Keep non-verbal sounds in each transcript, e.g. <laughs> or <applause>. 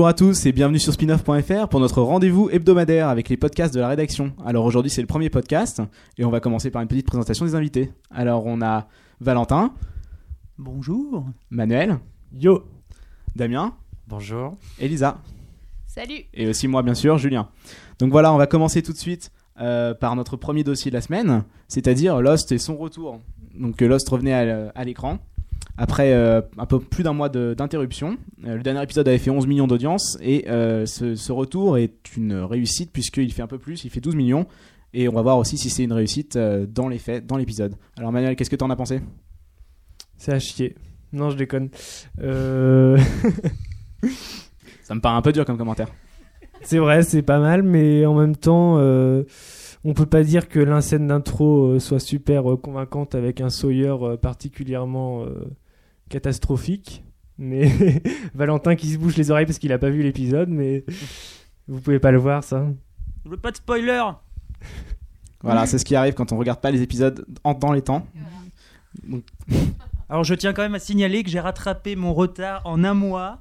Bonjour à tous et bienvenue sur spinoff.fr pour notre rendez-vous hebdomadaire avec les podcasts de la rédaction. Alors aujourd'hui c'est le premier podcast et on va commencer par une petite présentation des invités. Alors on a Valentin, Bonjour. Manuel, Yo Damien, Bonjour. Elisa Salut et aussi moi bien sûr Julien. Donc voilà on va commencer tout de suite euh, par notre premier dossier de la semaine, c'est-à-dire Lost et son retour. Donc euh, Lost revenait à, à l'écran après euh, un peu plus d'un mois d'interruption. Euh, le dernier épisode avait fait 11 millions d'audience et euh, ce, ce retour est une réussite puisqu'il fait un peu plus, il fait 12 millions. Et on va voir aussi si c'est une réussite dans les faits, dans l'épisode. Alors Manuel, qu'est-ce que t'en as pensé? C'est à chier. Non, je déconne. Euh... <laughs> Ça me paraît un peu dur comme commentaire. c'est vrai, c'est pas mal, mais en même temps, euh, on peut pas dire que l'inscène d'intro soit super convaincante avec un Sawyer particulièrement euh, catastrophique. Mais <laughs> Valentin qui se bouche les oreilles parce qu'il a pas vu l'épisode, mais vous pouvez pas le voir ça. Je veux pas de spoiler. Voilà, c'est ce qui arrive quand on regarde pas les épisodes en dans les temps. Alors je tiens quand même à signaler que j'ai rattrapé mon retard en un mois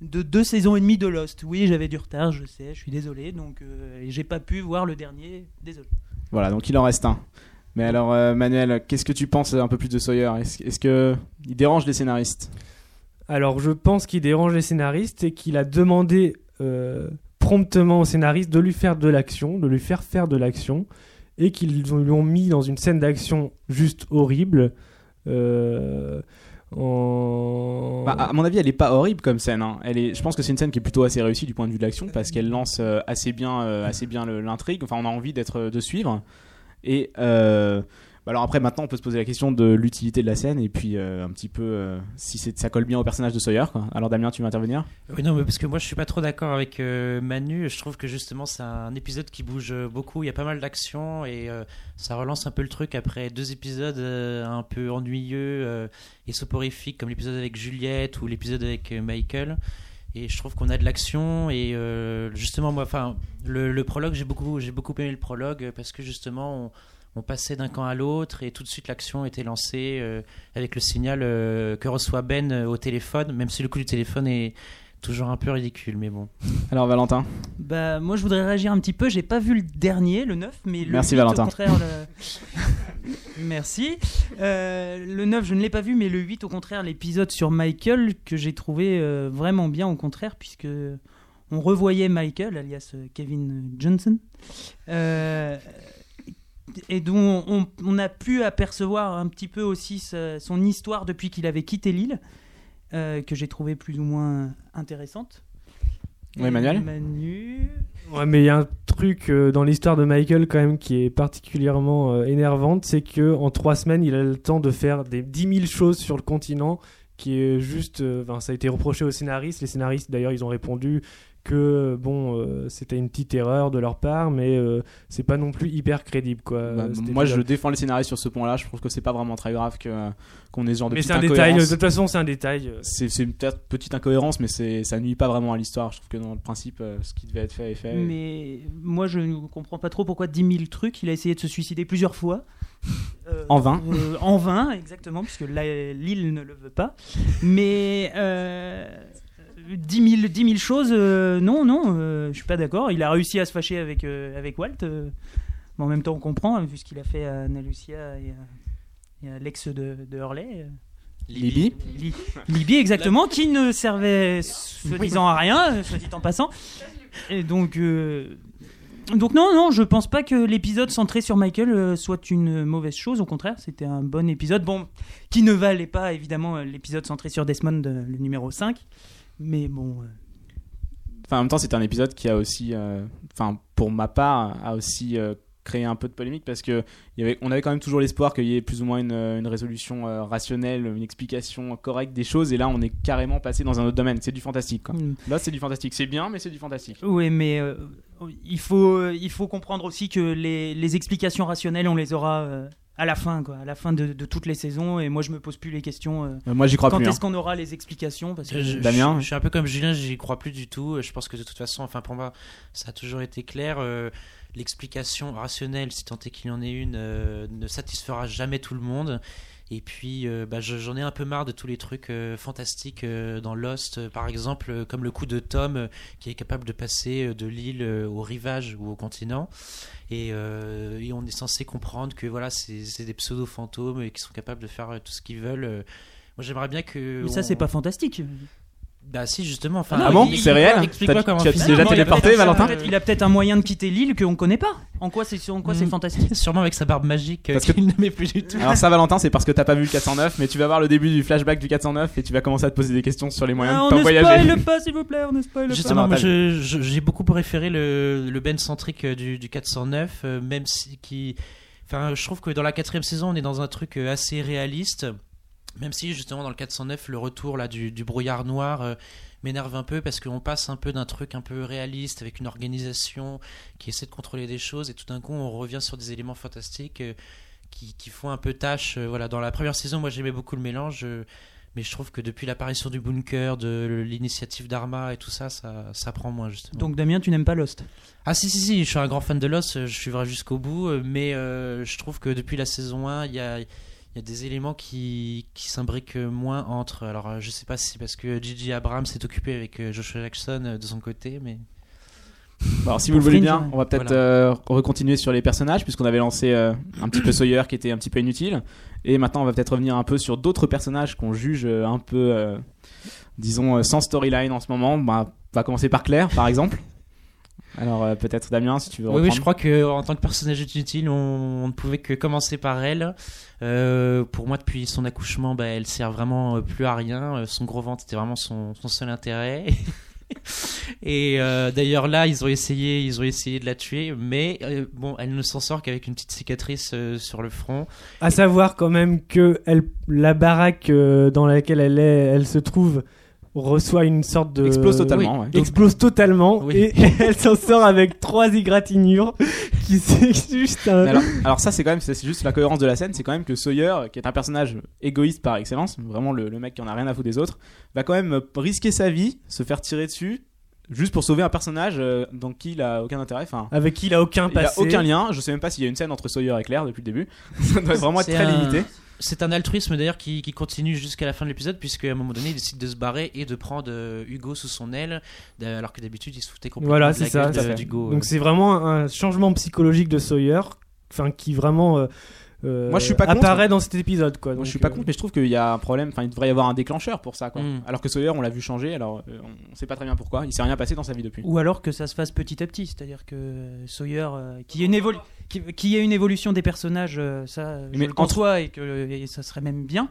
de deux saisons et demie de Lost. Oui, j'avais du retard, je sais, je suis désolé. Donc euh, j'ai pas pu voir le dernier. Désolé. Voilà, donc il en reste un. Mais alors euh, Manuel, qu'est-ce que tu penses un peu plus de Sawyer? Est-ce est-ce que il dérange les scénaristes? Alors, je pense qu'il dérange les scénaristes et qu'il a demandé euh, promptement aux scénaristes de lui faire de l'action, de lui faire faire de l'action, et qu'ils lui ont mis dans une scène d'action juste horrible. euh, en... Bah, à mon avis, elle est pas horrible comme scène. hein. Elle est, je pense que c'est une scène qui est plutôt assez réussie du point de vue de l'action parce qu'elle lance euh, assez bien, assez bien l'intrigue. Enfin, on a envie d'être, de suivre. Et euh, bah alors après, maintenant, on peut se poser la question de l'utilité de la scène et puis euh, un petit peu euh, si ça colle bien au personnage de Sawyer. Alors Damien, tu veux intervenir? Oui, non, mais parce que moi je suis pas trop d'accord avec Manu. Je trouve que justement c'est un épisode qui bouge beaucoup. Il y a pas mal d'action et ça relance un peu le truc après deux épisodes un peu ennuyeux et soporifiques comme l'épisode avec Juliette ou l'épisode avec Michael. Et je trouve qu'on a de l'action et euh, justement moi, le, prologue j'ai beaucoup j'ai beaucoup aimé le prologue parce que justement on, passait d'un camp à l'autre et tout de suite l'action était lancée euh, avec le signal euh, que reçoit Ben au téléphone, même si le coup du téléphone est toujours un peu ridicule, mais bon. Alors Valentin Bah moi je voudrais réagir un petit peu. J'ai pas vu le dernier, le 9, mais le Merci, 8, Valentin. au contraire. Le... <laughs> Merci. Euh, le 9 je ne l'ai pas vu, mais le 8 au contraire l'épisode sur Michael que j'ai trouvé euh, vraiment bien au contraire puisque on revoyait Michael alias euh, Kevin Johnson. Euh, et dont on, on a pu apercevoir un petit peu aussi sa- son histoire depuis qu'il avait quitté l'île, euh, que j'ai trouvé plus ou moins intéressante. Oui, Manuel Manu. Ouais, mais il y a un truc euh, dans l'histoire de Michael quand même qui est particulièrement euh, énervante, c'est que en trois semaines, il a le temps de faire des 10 000 choses sur le continent, qui est juste, euh, enfin, ça a été reproché aux scénaristes. Les scénaristes, d'ailleurs, ils ont répondu que bon, euh, c'était une petite erreur de leur part, mais euh, c'est pas non plus hyper crédible, quoi. Bah, euh, Moi, je défends les scénaristes sur ce point-là. Je trouve que c'est pas vraiment très grave que, qu'on ait ce genre de Mais petite c'est un détail. De incohérence. toute façon, c'est un détail. euh. C'est, peut-être petite incohérence, mais c'est, ça nuit pas vraiment à l'histoire. Je trouve que dans le principe, euh, ce qui devait être fait est fait. Mais moi, je ne comprends pas trop pourquoi 10 000 trucs. Il a essayé de se suicider plusieurs fois. <laughs> Euh, En vain. euh, en vain, exactement, puisque l'île ne le veut pas. Mais euh, 10, 000, 10 000 choses, euh, non, non, euh, je suis pas d'accord. Il a réussi à se fâcher avec, euh, avec Walt. euh, mais en même temps, on comprend, hein, vu ce qu'il a fait à Anna Lucia et à, et à l'ex de, de Hurley. euh, Libye Li- Libye, exactement, qui ne servait soi-disant à rien, soit dit en passant. Et donc, euh, donc non, non, je pense pas que l'épisode centré sur Michael euh, soit une mauvaise chose. Au contraire, c'était un bon épisode. Bon, qui ne valait pas évidemment euh, l'épisode centré sur Desmond, euh, le numéro 5. Mais bon, euh, Enfin, en même temps, c'est un épisode qui a aussi, euh, enfin, pour ma part, a aussi euh, créé un peu de polémique parce que y avait, on avait quand même toujours l'espoir qu'il y ait plus ou moins une, une résolution rationnelle, une explication correcte des choses. Et là, on est carrément passé dans un autre domaine. C'est du fantastique. Quoi. hmm. Là, c'est du fantastique. C'est bien, mais c'est du fantastique. oui, mais il, faut, il faut comprendre aussi que les, les explications rationnelles, on les aura à la fin, quoi, à la fin de, de toutes les saisons. Et moi, je me pose plus les questions. euh, Euh, moi, j'y crois quand plus. hein. est-ce qu'on aura les explications parce que Je, je- Damien je, je suis un peu comme Julien, j'y crois plus du tout. Je pense que de toute façon, enfin pour moi, ça a toujours été clair. Euh, l'explication rationnelle, si tant est qu'il y en ait une, euh, ne satisfera jamais tout le monde. Et puis, euh, bah, je- j'en ai un peu marre de tous les trucs euh, fantastiques euh, dans Lost, par exemple, comme le coup de Tom qui est capable de passer de l'île au rivage ou au continent. Et, et on est censé comprendre que voilà, c'est des pseudo-fantômes et qui sont capables de faire tout ce qu'ils veulent. Moi, j'aimerais bien que. Mais ça, on- c'est pas fantastique. Bah, si, justement. Enfin, Ah bon C'est réel Explique-moi comment tu as déjà il a téléporté, peut-être- Valentin Il a peut-être un moyen de quitter l'île qu'on connaît pas. En quoi c'est en quoi c'est Mm. fantastique <laughs> Sûrement avec sa barbe magique euh, Parce qu'il n'aimait plus du tout. Alors ça Valentin c'est parce que t'as pas vu le 409 mais tu vas voir le début du flashback du 409 et tu vas commencer à te poser des questions sur les moyens Ah, de On t'en ne voyager. spoil pas, s'il vous plaît, on ne spoil pas. Justement, j'ai beaucoup préféré le, le Ben centrique euh, du, du 409, euh, même si qui, enfin, je trouve que dans la quatrième saison, on est dans un truc assez réaliste, même si justement dans le 409, le retour là du, du brouillard noir euh, m'énerve un peu parce qu'on passe un peu d'un truc un peu réaliste avec une organisation qui essaie de contrôler des choses et tout d'un coup on revient sur des éléments fantastiques euh, qui, qui font un peu tâche. euh, voilà, dans la première saison, moi j'aimais beaucoup le mélange. mais je trouve que depuis l'apparition du bunker, de l'initiative d'Arma et tout ça, ça, ça prend moins justement. Donc Damien, tu n'aimes pas Lost? Ah si si si, je suis un grand fan de Lost, je suivrai jusqu'au bout, mais je trouve que depuis la saison 1, il y a, il y a des éléments qui, qui s'imbriquent moins entre. Alors euh, je sais pas si c'est parce que Gigi Abrams s'est occupé avec euh, Joshua Jackson euh, de son côté, mais... Bon, alors si vous le voulez bien, on va peut-être Voilà. euh, recontinuer sur les personnages puisqu'on avait lancé euh, un petit peu Sawyer qui était un petit peu inutile et maintenant on va peut-être revenir un peu sur d'autres personnages qu'on juge un peu euh, disons sans storyline en ce moment. Bah, on va commencer par Claire par exemple. Alors euh, peut-être Damien si tu veux Oui, oui, je crois que en tant que personnage inutile, on, on ne pouvait que commencer par elle. Euh, pour moi, depuis son accouchement, bah, elle sert vraiment euh, plus à rien. Son gros ventre était vraiment son, son seul intérêt. <laughs> Et euh, d'ailleurs là, ils ont essayé, ils ont essayé de la tuer, mais euh, bon, elle ne s'en sort qu'avec une petite cicatrice euh, sur le front. À savoir quand même que elle, la baraque euh, dans laquelle elle est, elle se trouve reçoit une sorte de Explose totalement. ouais. explose totalement Oui. et <laughs> elle s'en sort avec trois égratignures qui c'est juste un Mais alors, alors ça c'est quand même c'est c'est juste la cohérence de la scène, c'est quand même que Sawyer, qui est un personnage égoïste par excellence, vraiment le, le mec qui en a rien à foutre des autres, va quand même risquer sa vie, se faire tirer dessus, juste pour sauver un personnage euh, dans qui il a aucun intérêt. Enfin, avec qui il a aucun il y a passé. aucun lien. Je sais même pas s'il y a une scène entre Sawyer et Claire depuis le début. <laughs> Ça doit vraiment être très un- limité. C'est un altruisme d'ailleurs qui, qui continue jusqu'à la fin de l'épisode, puisque à un moment donné, il décide de se barrer et de prendre euh, Hugo sous son aile, euh, alors que d'habitude, il se foutait complètement Voilà, de la ça, gueule d'Hugo. Donc c'est vraiment un changement psychologique de Sawyer, enfin qui vraiment euh, euh, Moi, je suis pas contre. apparaît dans cet épisode quoi. Moi, Donc, je suis pas euh, contre, mais je trouve qu'il y a un problème. Enfin, il devrait y avoir un déclencheur pour ça, quoi. Mm. Alors que Sawyer, on l'a vu changer. Alors, euh, on sait pas très bien pourquoi. Il s'est rien passé dans sa vie depuis. Ou alors que ça se fasse petit à petit, c'est-à-dire que Sawyer, euh, qu'il y ait une évolu- qu'il qu'il y ait une évolution des personnages, euh, ça, euh, je Mais le entre- conçois et que et ça serait même bien,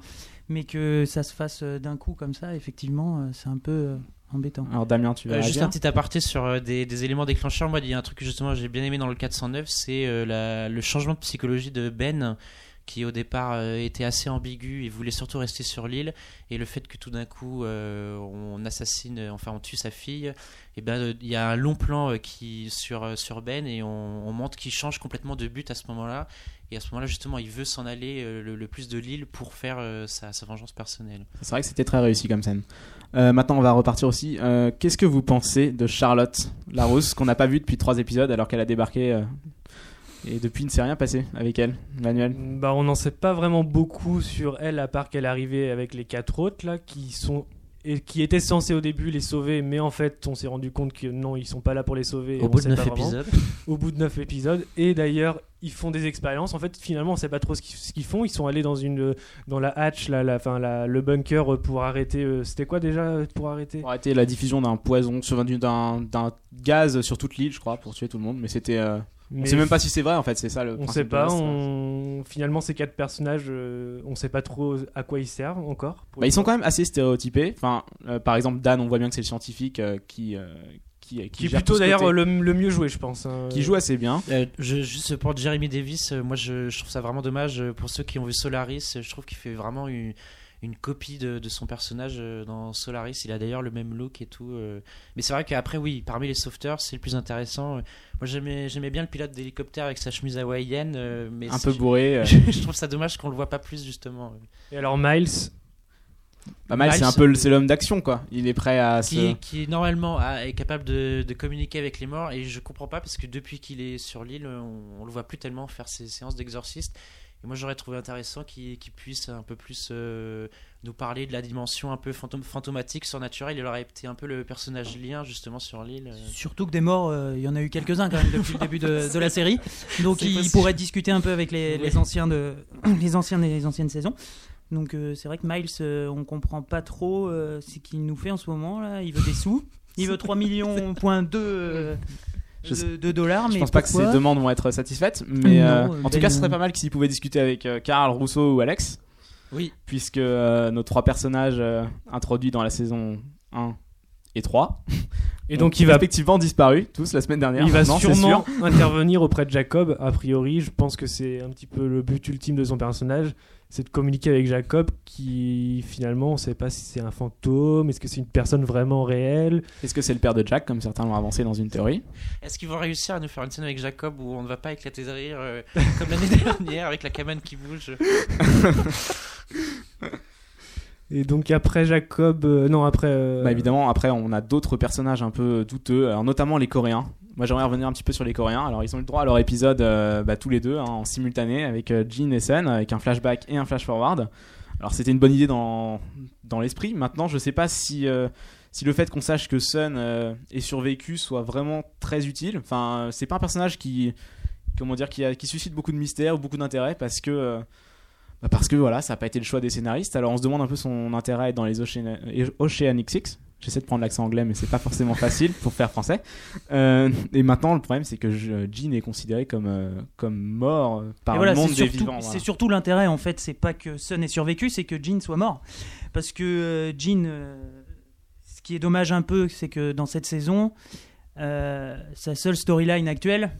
mais que ça se fasse euh, d'un coup comme ça, effectivement, euh, c'est un peu euh, embêtant. Alors, Damien, tu vas Euh, juste un petit aparté sur euh, des, des éléments déclencheurs. Moi, il y a un truc que justement j'ai bien aimé dans le 409, c'est euh, la- le changement de psychologie de Ben, qui au départ euh, était assez ambigu et voulait surtout rester sur l'île, et le fait que tout d'un coup euh, on assassine, enfin on tue sa fille, et ben euh, il y a un long plan euh, qui sur euh, sur Ben et on, on montre qu'il change complètement de but à ce moment-là. Et à ce moment-là, justement, il veut s'en aller euh, le, le plus de l'île pour faire euh, sa, sa vengeance personnelle. C'est vrai que c'était très réussi comme scène. Euh, maintenant, on va repartir aussi. Euh, Qu'est-ce que vous pensez de Charlotte Larousse, qu'on n'a pas vue depuis trois épisodes alors qu'elle a débarqué euh, et depuis il ne s'est rien passé avec elle, Manuel? Bah, on n'en sait pas vraiment beaucoup sur elle, à part qu'elle est arrivée avec les quatre autres là, qui sont et qui étaient censés au début les sauver, mais en fait, on s'est rendu compte que non, ils sont pas là pour les sauver. Au bout de sait 9 pas vraiment. épisodes. <laughs> Au bout de 9 épisodes. Et d'ailleurs, ils font des expériences. En fait, finalement, on sait pas trop ce qu'ils font. Ils sont allés dans une dans la hatch, là, la, enfin, la, le bunker pour arrêter. euh, C'était quoi déjà euh, pour arrêter? Pour arrêter la diffusion d'un poison, d'un gaz sur toute l'île, je crois, pour tuer tout le monde. Mais c'était. euh, On Mais sait même pas si c'est vrai en fait, c'est ça le On principe sait pas. On... Finalement, ces quatre personnages, euh, on sait pas trop à quoi ils servent encore. Bah, ils sont quand même assez stéréotypés. Enfin, euh, par exemple, Dan, on voit bien que c'est le scientifique euh, qui, euh, qui, Qui est gère plutôt d'ailleurs le, le mieux joué, je pense. hein. qui joue assez bien. Euh, je, juste pour Jeremy Davis, euh, moi je, je trouve ça vraiment dommage euh, pour ceux qui ont vu Solaris. euh, Je trouve qu'il fait vraiment une, une copie de, de son personnage euh, dans Solaris. Il a d'ailleurs le même look et tout. euh. Mais c'est vrai qu'après, oui, parmi les sauveteurs, c'est le plus intéressant. Euh, Moi j'aimais bien le pilote d'hélicoptère avec sa chemise hawaïenne, mais Un peu bourré. <laughs> je, je trouve ça dommage qu'on le voit pas plus justement. Et alors Miles, Bah, Miles, c'est un peu le- c'est l'homme d'action, quoi. Il est prêt à qui, se. qui normalement a- est capable de, de communiquer avec les morts et je comprends pas parce que depuis qu'il est sur l'île on, on le voit plus tellement faire ses séances d'exorciste et moi j'aurais trouvé intéressant qu'il puisse un peu plus euh, nous parler de la dimension un peu fantôme, fantomatique surnaturelle il aurait été un peu le personnage lien justement sur l'île euh. Surtout que des morts, euh, il y en a eu quelques-uns quand même depuis le début de, de la série. Donc il possible. pourrait discuter un peu avec les, anciens de <clears throat> les anciens anciennes saisons. Donc euh, c'est vrai que Miles, on comprend pas trop ce qu'il nous fait en ce moment là. Il veut des sous. Il veut 3 millions point deux, euh, Je sais- de, de dollars. Je mais pense pas que ces demandes vont être satisfaites, mais Non, euh, en tout cas, ce serait pas mal s'ils pouvaient discuter avec euh, Karl, Rousseau ou Alex, oui puisque euh, nos trois personnages euh, introduits dans la saison 1 et 3 Et donc il va, effectivement disparu tous la semaine dernière. il va sûrement sûr. <laughs> intervenir auprès de Jacob. A priori, je pense que c'est un petit peu le but ultime de son personnage, c'est de communiquer avec Jacob, qui finalement, on sait pas si c'est un fantôme, est-ce que c'est une personne vraiment réelle? Est-ce que c'est le père de Jack, comme certains l'ont avancé dans une théorie? Est-ce qu'ils vont réussir à nous faire une scène avec Jacob où on ne va pas éclater de rire euh, comme l'année <laughs> dernière avec la cabane qui bouge? <laughs> Et donc après Jacob, euh, non après. euh, Bah évidemment, après on a d'autres personnages un peu douteux, alors notamment les Coréens. Moi j'aimerais revenir un petit peu sur les Coréens. Alors ils ont eu le droit à leur épisode euh, bah, tous les deux hein, en simultané avec euh, Jin et Sun, avec un flashback et un flash forward. Alors c'était une bonne idée dans, dans l'esprit. Maintenant je sais pas si, euh, si le fait qu'on sache que Sun euh, ait survécu soit vraiment très utile. Enfin euh, c'est pas un personnage qui, comment dire, qui, a- qui suscite beaucoup de mystère ou beaucoup d'intérêt parce que... parce que voilà, ça n'a pas été le choix des scénaristes. Alors on se demande un peu son intérêt dans les Ocean- Oceanic Six. J'essaie de prendre l'accent anglais, mais c'est pas forcément facile pour faire français. Euh, et maintenant, le problème, c'est que je- Jean est considéré comme, euh, comme mort par voilà, le monde des surtout, vivants. c'est surtout l'intérêt en fait, c'est pas que Sun ait survécu, c'est que Jean soit mort. Parce que euh, Jean, euh, ce qui est dommage un peu, c'est que dans cette saison, sa seule storyline actuelle,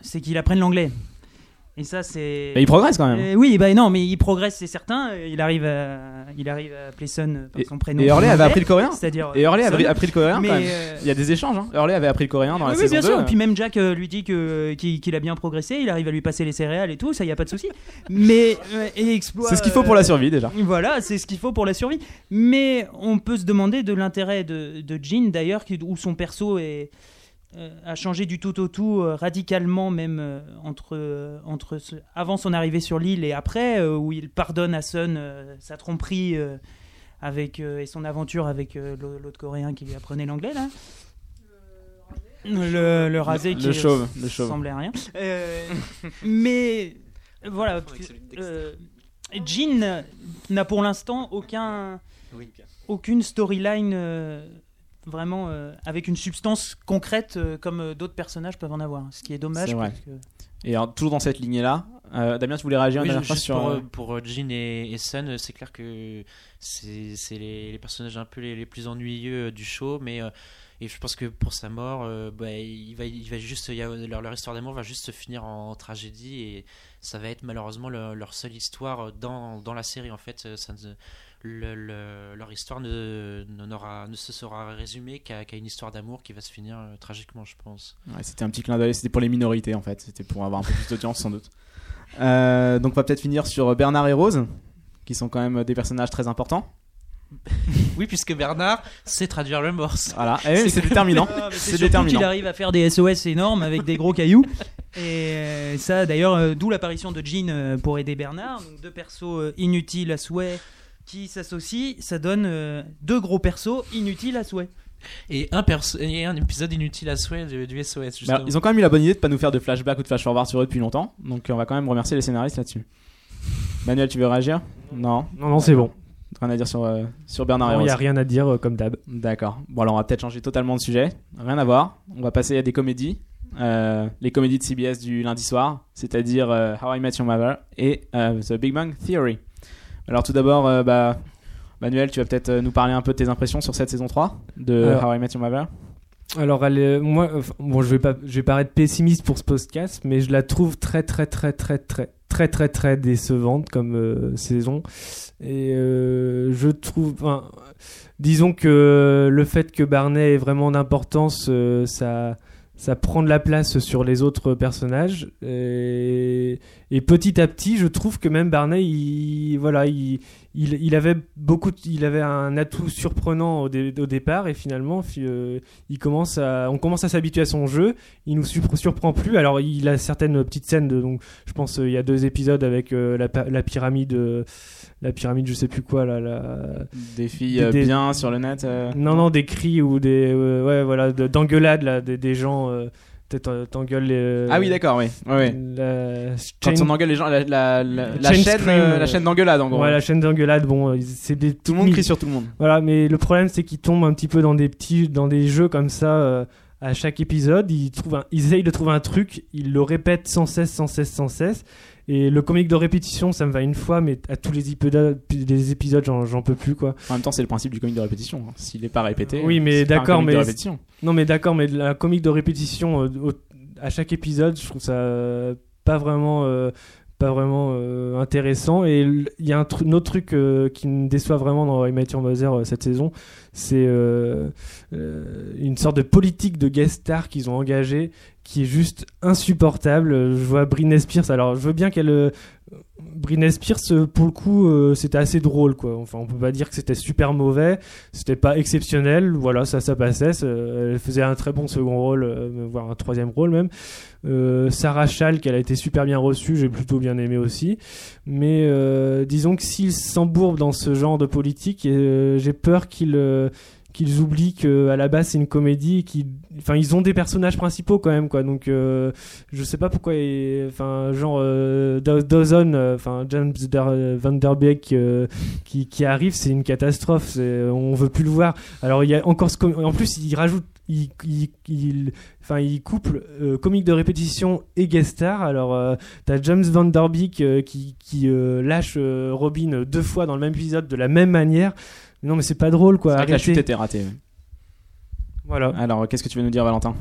c'est qu'il apprenne l'anglais. Et ça, c'est. Mais il progresse quand même. Euh, oui, bah non, mais il progresse, c'est certain. Il arrive à, il arrive à appeler Sun par Et- son prénom. Et Hurley avait appris le coréen. C'est-à-dire. Et Hurley avait appris le coréen quand même. euh, Il y a des échanges. Hein. Hurley avait appris le coréen dans la oui, saison bien 2. sûr. Et puis même Jack euh, lui dit que qu'il a bien progressé, il arrive à lui passer les céréales et tout, ça y a pas de souci. Mais euh, et exploit. C'est ce qu'il faut pour la euh, survie déjà. Voilà, c'est ce qu'il faut pour la survie. Mais on peut se demander de l'intérêt de, de Jean d'ailleurs, où son perso est, euh, a changé du tout au tout euh, radicalement, même euh, entre, euh, entre ce- avant son arrivée sur l'île et après, euh, où il pardonne à Sun euh, sa tromperie euh, avec, euh, et son aventure avec euh, l'au- l'autre coréen qui lui apprenait l'anglais là. Le, le rasé Le qui chauve, euh, le chauve. semblait à rien. <laughs> Euh, mais voilà, euh, Jean n'a pour l'instant aucun, aucune storyline euh, vraiment euh, avec une substance concrète euh, comme euh, d'autres personnages peuvent en avoir. Ce qui est dommage. C'est vrai. parce que- Et alors, toujours dans cette lignée-là, euh, Damien, tu voulais réagir une Oui, dernière fois juste sur. pour, pour Jean et, et Sun, c'est clair que c'est c'est les, les personnages un peu les, les plus ennuyeux du show, mais euh, et je pense que pour sa mort, euh, bah, il va, il va juste, il y a- leur, leur histoire d'amour va juste se finir en, tragédie et ça va être malheureusement leur, leur seule histoire dans, dans la série en fait. Ça ne- le- le- leur histoire ne, ne, se sera résumée qu'à qu'à une histoire d'amour qui va se finir euh, tragiquement, je pense. Ouais, c'était un petit clin d'œil, c'était pour les minorités en fait, c'était pour avoir un peu plus d'audience sans doute. <laughs> Euh, donc on va peut-être finir sur Bernard et Rose, qui sont quand même des personnages très importants. <laughs> Oui, puisque Bernard sait traduire le morse. Voilà, et oui, c'est déterminant. <laughs> Ah, C'est déterminant. qu'il arrive à faire des SOS énormes avec des gros cailloux. Et euh, ça, d'ailleurs, d'où l'apparition de Jean pour aider Bernard. Donc, deux persos inutiles à souhait qui s'associent. Ça donne euh, deux gros persos inutiles à souhait. Et un, perso- et un épisode inutile à souhait du, du SOS. Justement. alors, ils ont quand même eu la bonne idée de pas nous faire de flashback ou de flash forward sur eux depuis longtemps, donc on va quand même remercier les scénaristes là-dessus. Manuel, tu veux réagir? Non Non, non, c'est bon. Rien à dire sur, euh, sur Bernard et Il n'y a rien à dire euh, comme d'hab. D'accord. Bon, alors on va peut-être changer totalement de sujet. Rien à voir. On va passer à des comédies. Euh, les comédies de CBS du lundi soir, c'est-à-dire euh, How I Met Your Mother et euh, The Big Bang Theory. Alors tout d'abord, euh, bah, Manuel, tu vas peut-être euh, nous parler un peu de tes impressions sur cette saison 3 de Alors- How I Met Your Mother. Alors, elle est- moi, enfin, bon, je vais pas, je vais paraître pessimiste pour ce podcast, mais je la trouve très, très, très, très, très, très, très, très décevante comme euh, saison. Et euh, je trouve, enfin, disons que le fait que Barney ait vraiment d'importance, euh, ça, ça prend de la place sur les autres personnages. Et, Et petit à petit, je trouve que même Barney, il, voilà, il, il, il avait beaucoup, de- il avait un atout surprenant au, dé- au départ et finalement, fi- euh, il commence à, on commence à s'habituer à son jeu. Il nous surpre- surprend plus. Alors, il a certaines petites scènes. De, donc, je pense euh, il y a deux épisodes avec euh, la, pyramide, euh, la pyramide, je sais plus quoi, là, la, Des filles Des- des- bien sur le net. non, non, des cris ou des, ouais, voilà, de- d'engueulades là, des, des gens. Euh, t'engueules les. Ah oui, d'accord, oui. Ouais, ouais. La Quand chain- on engueule les gens, la, la, la, chaîne, Scream, euh, la chaîne d'engueulade en gros. Ouais, la chaîne d'engueulade, bon, euh, c'est des Tout le monde crie sur tout le monde. Voilà, mais le problème c'est qu'ils tombent un petit peu dans des petits, dans des jeux comme ça euh, à chaque épisode. Ils trouvent, un- ils essayent de trouver un truc, ils le répètent sans cesse, sans cesse, sans cesse. Et le comique de répétition, ça me va une fois, mais à tous les épisodes, les épisodes, j'en, peux plus quoi. En même temps, c'est le principe du comique de répétition. hein. S'il n'est pas répété, Oui, mais d'accord, mais-. Non, mais d'accord, mais la comique de répétition euh, au- à chaque épisode, je trouve ça euh, pas vraiment, euh, pas vraiment euh, intéressant. Et il y a un, autre truc euh, qui me déçoit vraiment dans I Met Your Mother euh, cette saison, c'est une sorte de politique de guest star qu'ils ont engagé qui est juste insupportable. Je vois Britney Spears. Alors, je veux bien qu'elle. euh, Britney Spears, euh, pour le coup, euh, c'était assez drôle, quoi. Enfin, on peut pas dire que c'était super mauvais. C'était pas exceptionnel. Voilà, ça, ça passait. elle faisait un très bon second rôle, voire un troisième rôle même. Sarah Schalk, elle a été super bien reçue. J'ai plutôt bien aimé aussi. Mais disons que s'ils s'embourbent dans ce genre de politique, j'ai peur qu'ils euh, qu'ils oublient qu'à la base c'est une comédie qu'ils enfin ils ont des personnages principaux quand même quoi. Donc euh, je sais pas pourquoi enfin genre euh, Dawson euh, enfin James Van Der Beek euh, qui, qui arrive c'est une catastrophe on veut plus le voir. Alors il y a encore en plus il rajoute il, il, couple euh, comique de répétition et guest star. Alors t'as James Van Der Beek qui, qui lâche Robin deux fois dans le même épisode de la même manière non mais c'est pas drôle quoi C'est vrai que la chute était ratée. voilà Alors, qu'est-ce que tu veux nous dire, Valentin?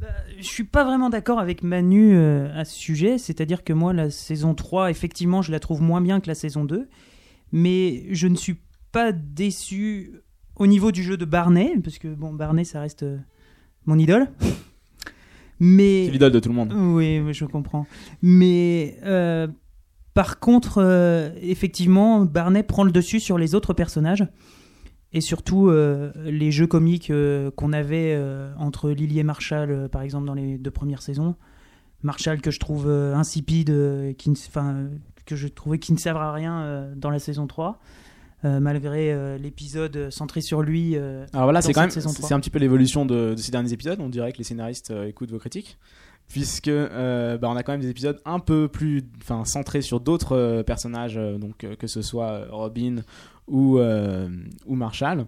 Bah, je suis pas vraiment d'accord avec Manu euh, à ce sujet, c'est-à-dire que moi la saison 3 effectivement je la trouve moins bien que la saison 2, mais je ne suis pas déçu au niveau du jeu de Barney parce que bon Barney ça reste euh, mon idole. <laughs> Mais C'est l'idole de tout le monde. oui, oui, je comprends. Mais euh, par contre, euh, effectivement, Barney prend le dessus sur les autres personnages. Et surtout, euh, les jeux comiques euh, qu'on avait entre Lily et Marshall, par exemple, dans les deux premières saisons. Marshall que je trouve insipide, qui ne, enfin, que je trouvais qui ne servent à rien dans la saison 3. euh, malgré euh, l'épisode centré sur lui. euh, Alors voilà, c'est quand même c'est 3. c'est un petit peu l'évolution de, de ces derniers épisodes. On dirait que les scénaristes écoutent vos critiques, puisque euh, bah, on a quand même des épisodes un peu plus, centrés sur d'autres euh, personnages, euh, donc que ce soit Robin ou ou Marshall.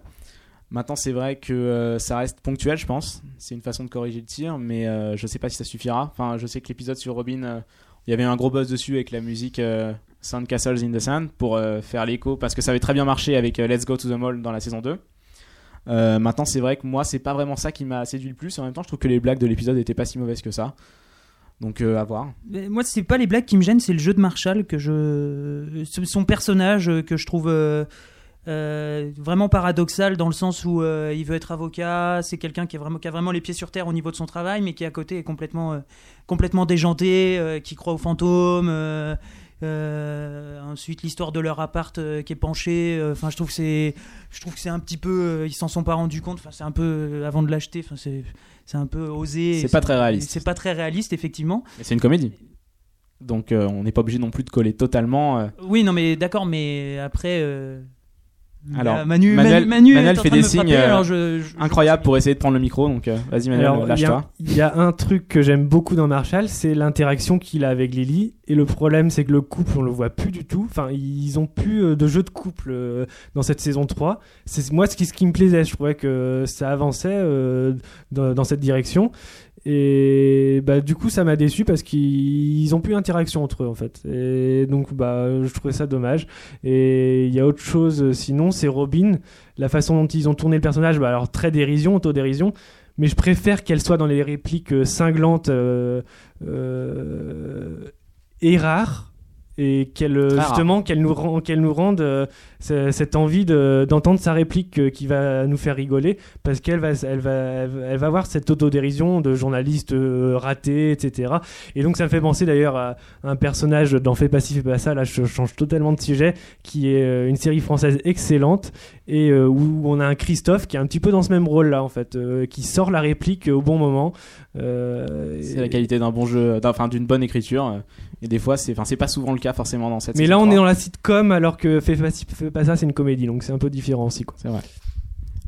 Maintenant, c'est vrai que ça reste ponctuel, je pense. C'est une façon de corriger le tir, mais je sais pas si ça suffira. Enfin, je sais que l'épisode sur Robin, il y avait un gros buzz dessus avec la musique euh, Sound Castles in the Sand pour faire l'écho, parce que ça avait très bien marché avec Let's Go to the Mall dans la saison 2. Euh, maintenant, c'est vrai que moi, c'est pas vraiment ça qui m'a séduit le plus. En même temps, je trouve que les blagues de l'épisode étaient pas si mauvaises que ça. Donc, euh, à voir. Mais Moi, c'est pas les blagues qui me gênent, c'est le jeu de Marshall que je, son personnage euh, que je trouve vraiment paradoxal dans le sens où il veut être avocat, c'est quelqu'un qui, a vraiment les pieds sur terre au niveau de son travail, mais qui à côté est complètement, complètement déjanté, qui croit aux fantômes. Euh, ensuite, l'histoire de leur appart euh, qui est penché. euh, Enfin, je trouve que c'est, je trouve que c'est un petit peu, ils s'en sont pas rendus compte. Enfin, c'est un peu avant de l'acheter. Enfin, c'est, c'est un peu osé. C'est pas très réaliste. C'est pas très réaliste, effectivement. Mais c'est une comédie. Donc, on n'est pas obligé non plus de coller totalement. Oui, non, mais d'accord, mais après. Alors, Manu, Manuel- Manu, fait de des signes, euh, alors je- je- Incroyable pour essayer de prendre le micro. Donc, euh, vas-y, Manuel, Alors, il y, a- lâche-toi. il y a un truc que j'aime beaucoup dans Marshall, c'est l'interaction qu'il a avec Lily. Et le problème, c'est que le couple, on le voit plus du tout. Enfin, ils ont plus euh, de jeu de couple euh, dans cette saison 3. C'est moi ce qui, ce qui me plaisait. Je trouvais que ça avançait euh, dans, dans cette direction. Et bah, du coup, ça m'a déçu parce qu'ils ont plus d'interaction entre eux en fait. Et donc, bah, je trouvais ça dommage. Et il y a autre chose, sinon, c'est Robin. La façon dont ils ont tourné le personnage, bah, alors très dérision, autodérision mais je préfère qu'elle soit dans les répliques euh, cinglantes euh, euh, et rares et qu'elle justement qu'elle nous rend qu'elle nous rende euh, cette envie de- d'entendre sa réplique euh, qui va nous faire rigoler parce qu'elle va elle va elle va- avoir cette autodérision de journaliste euh, raté etc et donc ça me fait penser d'ailleurs à un personnage dans Fais pas ci fais pas ça là je change totalement de sujet qui est euh, une série française excellente et où on a un Christophe qui est un petit peu dans ce même rôle là en fait qui sort la réplique au bon moment Euh, C'est et- la qualité d'un bon jeu, enfin d'une bonne écriture. Et des fois, c'est, enfin, c'est pas souvent le cas forcément dans cette. mais là on est 3. dans la sitcom alors que fais pas, ci, fais pas ça c'est une comédie donc c'est un peu différent aussi quoi. C'est vrai.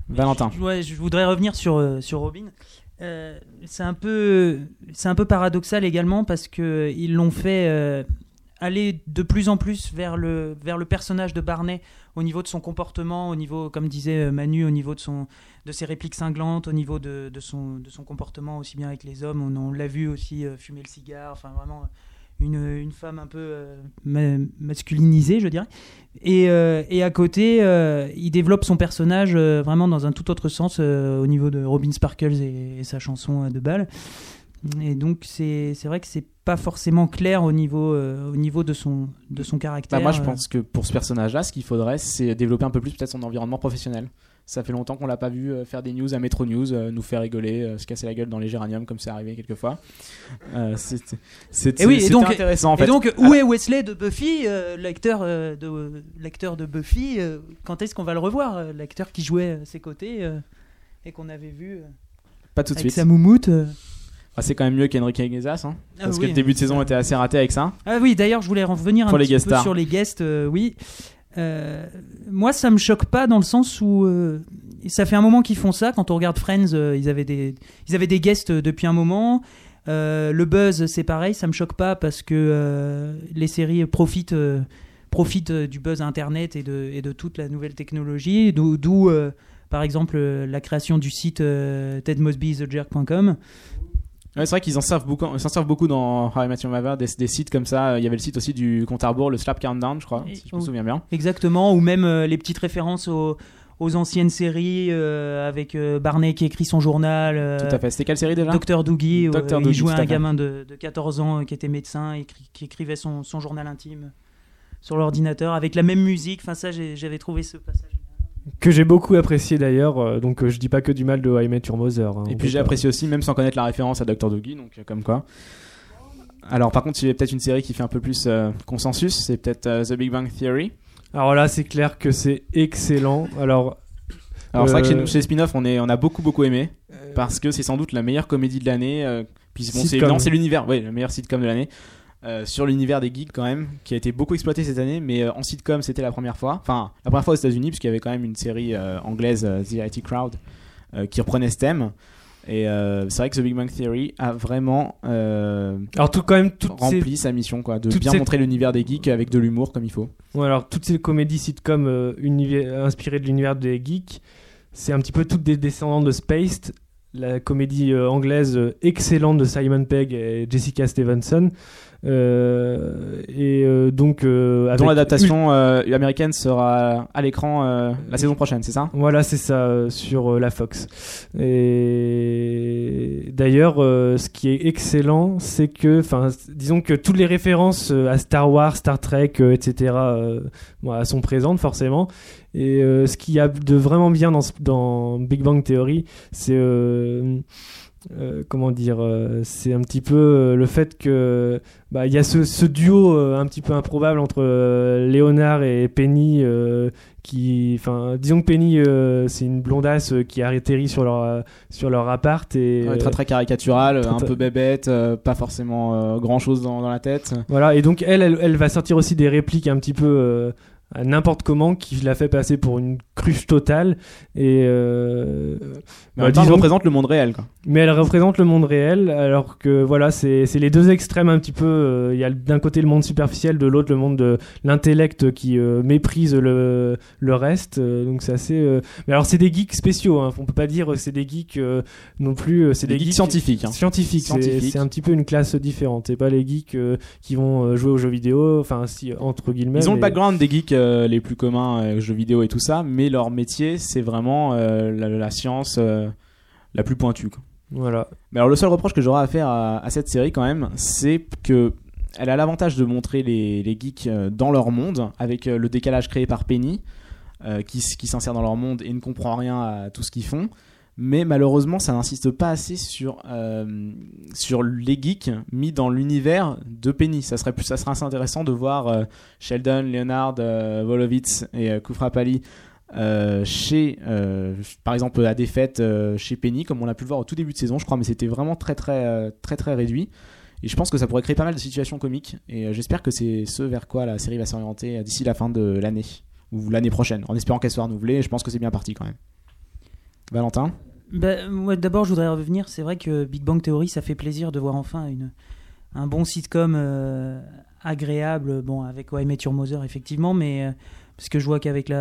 Valentin. Je, ouais, je voudrais revenir sur, euh, sur Robin. Euh, c'est un peu c'est un peu paradoxal également parce que ils l'ont fait euh, aller de plus en plus vers le vers le personnage de Barney au niveau de son comportement au niveau comme disait Manu au niveau de son de ses répliques cinglantes au niveau de, de son de son comportement aussi bien avec les hommes on, on l'a vu aussi euh, fumer le cigare enfin vraiment une, une femme un peu euh, ma- masculinisée je dirais et, euh, et à côté, euh, il développe son personnage vraiment dans un tout autre sens au niveau de Robin Sparkles et, et sa chanson de balle. Et donc c'est c'est vrai que c'est pas forcément clair au niveau euh, au niveau de son de son caractère. Bah, moi, je pense que pour ce personnage-là, ce qu'il faudrait, c'est développer un peu plus peut-être son environnement professionnel. Ça fait longtemps qu'on l'a pas vu euh, faire des news à Metro News, euh, nous faire rigoler, euh, se casser la gueule dans les géraniums comme c'est arrivé quelquefois. C'est- oui, donc- intéressant en fait. Et donc où est Wesley de Buffy, l'acteur de l'acteur de Buffy Quand est-ce qu'on va le revoir L'acteur qui jouait à ses côtés et qu'on avait vu pas tout de avec suite. sa moumoute. Ah, c'est quand même mieux qu'Enrique Iglesias, hein, Ah parce que le début de saison était assez raté avec ça. Ah oui, d'ailleurs, je voulais revenir un Pour petit peu stars. sur les guests. euh, oui, Euh, moi, ça me choque pas dans le sens où euh, ça fait un moment qu'ils font ça. Quand on regarde Friends, euh, ils avaient des ils avaient des guests depuis un moment. Le buzz, c'est pareil, ça me choque pas parce que les séries profitent profitent du buzz internet et de et de toute la nouvelle technologie. D'où par exemple la création du site tedmosbythejerk.com. Ouais, c'est vrai qu'ils en servent beaucoup, ils s'en servent beaucoup dans Met Your Mother, des, des sites comme ça. Il y avait le site aussi du compte à rebours, le Slap Countdown, je crois, Et- si je me souviens bien. Exactement, ou même euh, les petites références aux, aux anciennes séries euh, avec euh, Barney qui écrit son journal, euh, Tout à fait. C'était quelle série déjà? Dr Doogie, euh, il jouait un gamin de, de 14 ans euh, qui était médecin et qui, qui écrivait son, son journal intime sur l'ordinateur avec la même musique. Enfin ça, j'avais trouvé ce passage. Que j'ai beaucoup apprécié d'ailleurs euh, donc euh, je dis pas que du mal de I Met Your Mother hein, Et puis j'ai pas- apprécié aussi, même sans connaître la référence à Dr. Doogie, donc euh, comme quoi. Alors par contre, il y a peut-être une série qui fait un peu plus euh, consensus, c'est peut-être euh, The Big Bang Theory. alors là c'est clair que c'est excellent alors Alors c'est vrai que chez Euh, nous, chez Spin-off, on, est, on a beaucoup beaucoup aimé, parce que c'est sans doute la meilleure comédie de l'année. euh, puis bon, c'est l'univers, oui, le meilleur sitcom de l'année. Euh, sur l'univers des geeks quand même, qui a été beaucoup exploité cette année, mais euh, en sitcom c'était la première fois. Enfin, la première fois aux États-Unis, puisqu'il y avait quand même une série euh, anglaise, The IT Crowd, qui reprenait ce thème. Et c'est vrai que The Big Bang Theory a vraiment alors tout quand même ces rempli sa mission, quoi, de bien ces- montrer l'univers des geeks avec de l'humour comme il faut. Ouais, alors toutes ces comédies sitcom inspirées de l'univers des geeks, c'est un petit peu toutes des descendants de Spaced, la comédie euh, anglaise euh, excellente de Simon Pegg et Jessica Stevenson. Euh, et euh, donc euh, dont l'adaptation américaine sera à l'écran la saison prochaine, c'est ça? Voilà, c'est ça, sur la Fox. Et d'ailleurs, ce qui est excellent, c'est que, enfin, disons que toutes les références à Star Wars, Star Trek, etc., sont présentes forcément. Et euh, ce qu'il y a de vraiment bien dans, Big Bang Theory, c'est euh, euh, comment dire, c'est un petit peu le fait que bah, il y a ce, ce duo un petit peu improbable entre Léonard et Penny qui enfin disons que Penny euh, c'est une blondasse euh, qui a atterri sur leur euh, sur leur appart et Ouais, Très très caricatural, très, un peu bébête, pas forcément grand chose dans, dans la tête. voilà et donc elle, elle elle va sortir aussi des répliques un petit peu n'importe comment qui la fait passer pour une cruche totale et euh, Mais bah, disons- représente le monde réel. Quoi. mais elle représente le monde réel alors que voilà c'est les deux extrêmes un petit peu euh, il y a d'un côté le monde superficiel de l'autre le monde de l'intellect qui euh, méprise le le reste euh, donc c'est assez mais alors c'est des geeks spéciaux hein. on peut pas dire que c'est des geeks non plus c'est Des des, geeks scientifiques. hein. scientifiques c'est- un petit peu une classe différente c'est pas les geeks qui vont jouer aux jeux vidéo enfin si entre guillemets Ils ont le background des geeks euh, les plus communs, euh, jeux vidéo et tout ça, mais leur métier c'est vraiment euh, la, la science la plus pointue. quoi. voilà Mais alors le seul reproche que j'aurais à faire à, à cette série quand même, c'est que elle a l'avantage de montrer les, les geeks dans leur monde, avec le décalage créé par Penny, qui, qui s'insère dans leur monde et ne comprend rien à tout ce qu'ils font. Mais malheureusement, ça n'insiste pas assez sur, euh, sur les geeks mis dans l'univers de Penny. Ça serait, plus, ça serait assez intéressant de voir euh, Sheldon, Leonard, euh, Volovitz et euh, Kufrapali euh, chez, par exemple, à des fêtes chez Penny, comme on l'a pu le voir au tout début de saison, je crois, mais c'était vraiment très très très très réduit. Et je pense que ça pourrait créer pas mal de situations comiques. Et j'espère que c'est ce vers quoi la série va s'orienter d'ici la fin de l'année ou l'année prochaine, en espérant qu'elle soit renouvelée. Je pense que c'est bien parti quand même. Valentin? Bah, d'abord, je voudrais revenir. C'est vrai que Big Bang Theory, ça fait plaisir de voir enfin un bon sitcom euh, agréable. Bon, avec Why Met Your Mother, effectivement, mais euh, parce que je vois qu'avec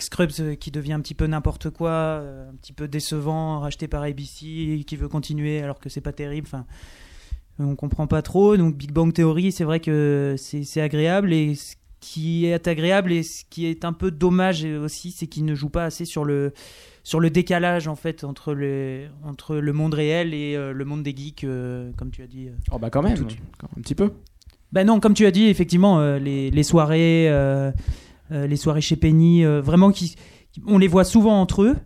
Scrubs euh, qui devient un petit peu n'importe quoi, un petit peu décevant, racheté par ABC, qui veut continuer alors que c'est pas terrible. Enfin, on comprend pas trop. Donc Big Bang Theory, c'est vrai que c'est agréable et ce qui est agréable et ce qui est un peu dommage aussi, c'est qu'il ne joue pas assez sur le sur le décalage en fait entre le entre le monde réel et euh, le monde des geeks, euh, comme tu as dit. euh. Oh bah quand même, Tout- un petit peu. Ben non, comme tu as dit, effectivement, les, les soirées, les soirées chez Penny, vraiment, qui, on les voit souvent entre eux,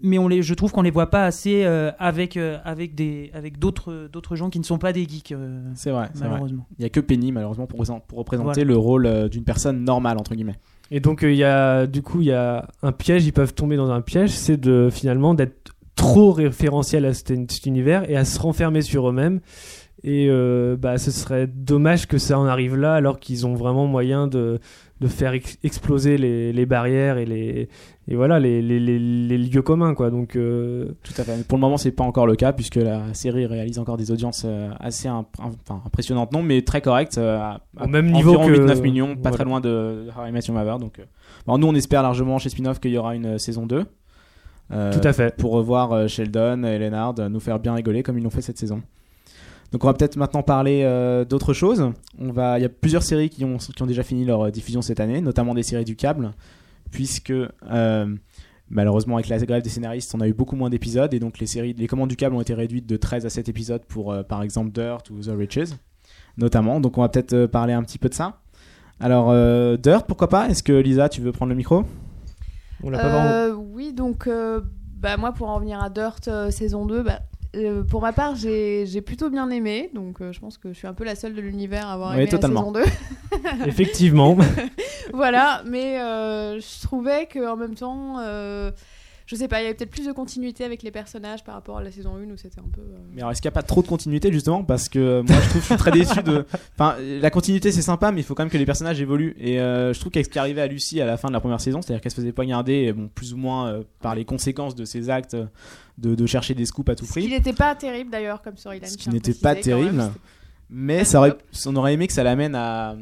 mais on les, je trouve qu'on les voit pas assez avec avec des avec d'autres d'autres gens qui ne sont pas des geeks, C'est vrai, malheureusement. Il y a que Penny malheureusement pour, représenter- pour représenter Voilà. le rôle d'une personne normale entre guillemets. Et donc euh, il y a du coup il y a un piège, ils peuvent tomber dans un piège, c'est de finalement d'être trop référentiel à cet, univers et à se renfermer sur eux-mêmes. Et euh, bah ce serait dommage que ça en arrive là alors qu'ils ont vraiment moyen de, de faire ex- exploser les, les barrières et les et voilà les, les, les, les lieux communs quoi. Donc euh, Tout à fait. Mais pour le moment, c'est pas encore le cas puisque la série réalise encore des audiences euh, assez imp- enfin, impressionnantes, non, mais très correctes. euh, à, à Au même niveau environ que- 8-9 millions, pas voilà. très loin de Met Your Mother. Donc, bon, nous, on espère largement chez Spin-off qu'il y aura une saison 2. euh, tout à fait. Pour revoir Sheldon et Leonard euh, nous faire bien rigoler comme ils l'ont fait cette saison. Donc on va peut-être maintenant parler euh, d'autres choses. On va, il y a plusieurs séries qui ont, qui ont déjà fini leur euh, diffusion cette année, notamment des séries du câble, puisque euh, malheureusement avec la grève des scénaristes, on a eu beaucoup moins d'épisodes et donc les séries, les commandes du câble ont été réduites de 13 à 7 épisodes pour euh, par exemple Dirt ou The Riches, notamment. Donc on va peut-être parler un petit peu de ça. Alors euh, Dirt, pourquoi pas? Est-ce que Lisa, tu veux prendre le micro? On l'a pas vraiment- oui, donc euh, bah, moi pour en revenir à Dirt euh, saison 2, bah, euh, pour ma part j'ai j'ai plutôt bien aimé, donc euh, je pense que je suis un peu la seule de l'univers à avoir Oui, aimé totalement. la saison 2. <laughs> <laughs> Effectivement. voilà, mais euh, je trouvais qu'en même temps, euh, je sais pas, il y avait peut-être plus de continuité avec les personnages par rapport à la saison 1 où c'était un peu... euh, Mais alors, est-ce qu'il n'y a pas trop de continuité justement? Parce que euh, moi, je trouve, je suis très déçu de. <laughs> Enfin, la continuité c'est sympa, mais il faut quand même que les personnages évoluent. Et euh, je trouve qu'avec ce qui arrivait à Lucie à la fin de la première saison, c'est-à-dire qu'elle se faisait poignarder, bon, plus ou moins euh, par les conséquences de ses actes, de, de chercher des scoops à tout Ce qui prix. n'était pas terrible d'ailleurs comme storyline. Ce qui à n'était pas même, terrible. Mais ça aurait, on aurait aimé que ça l'amène à,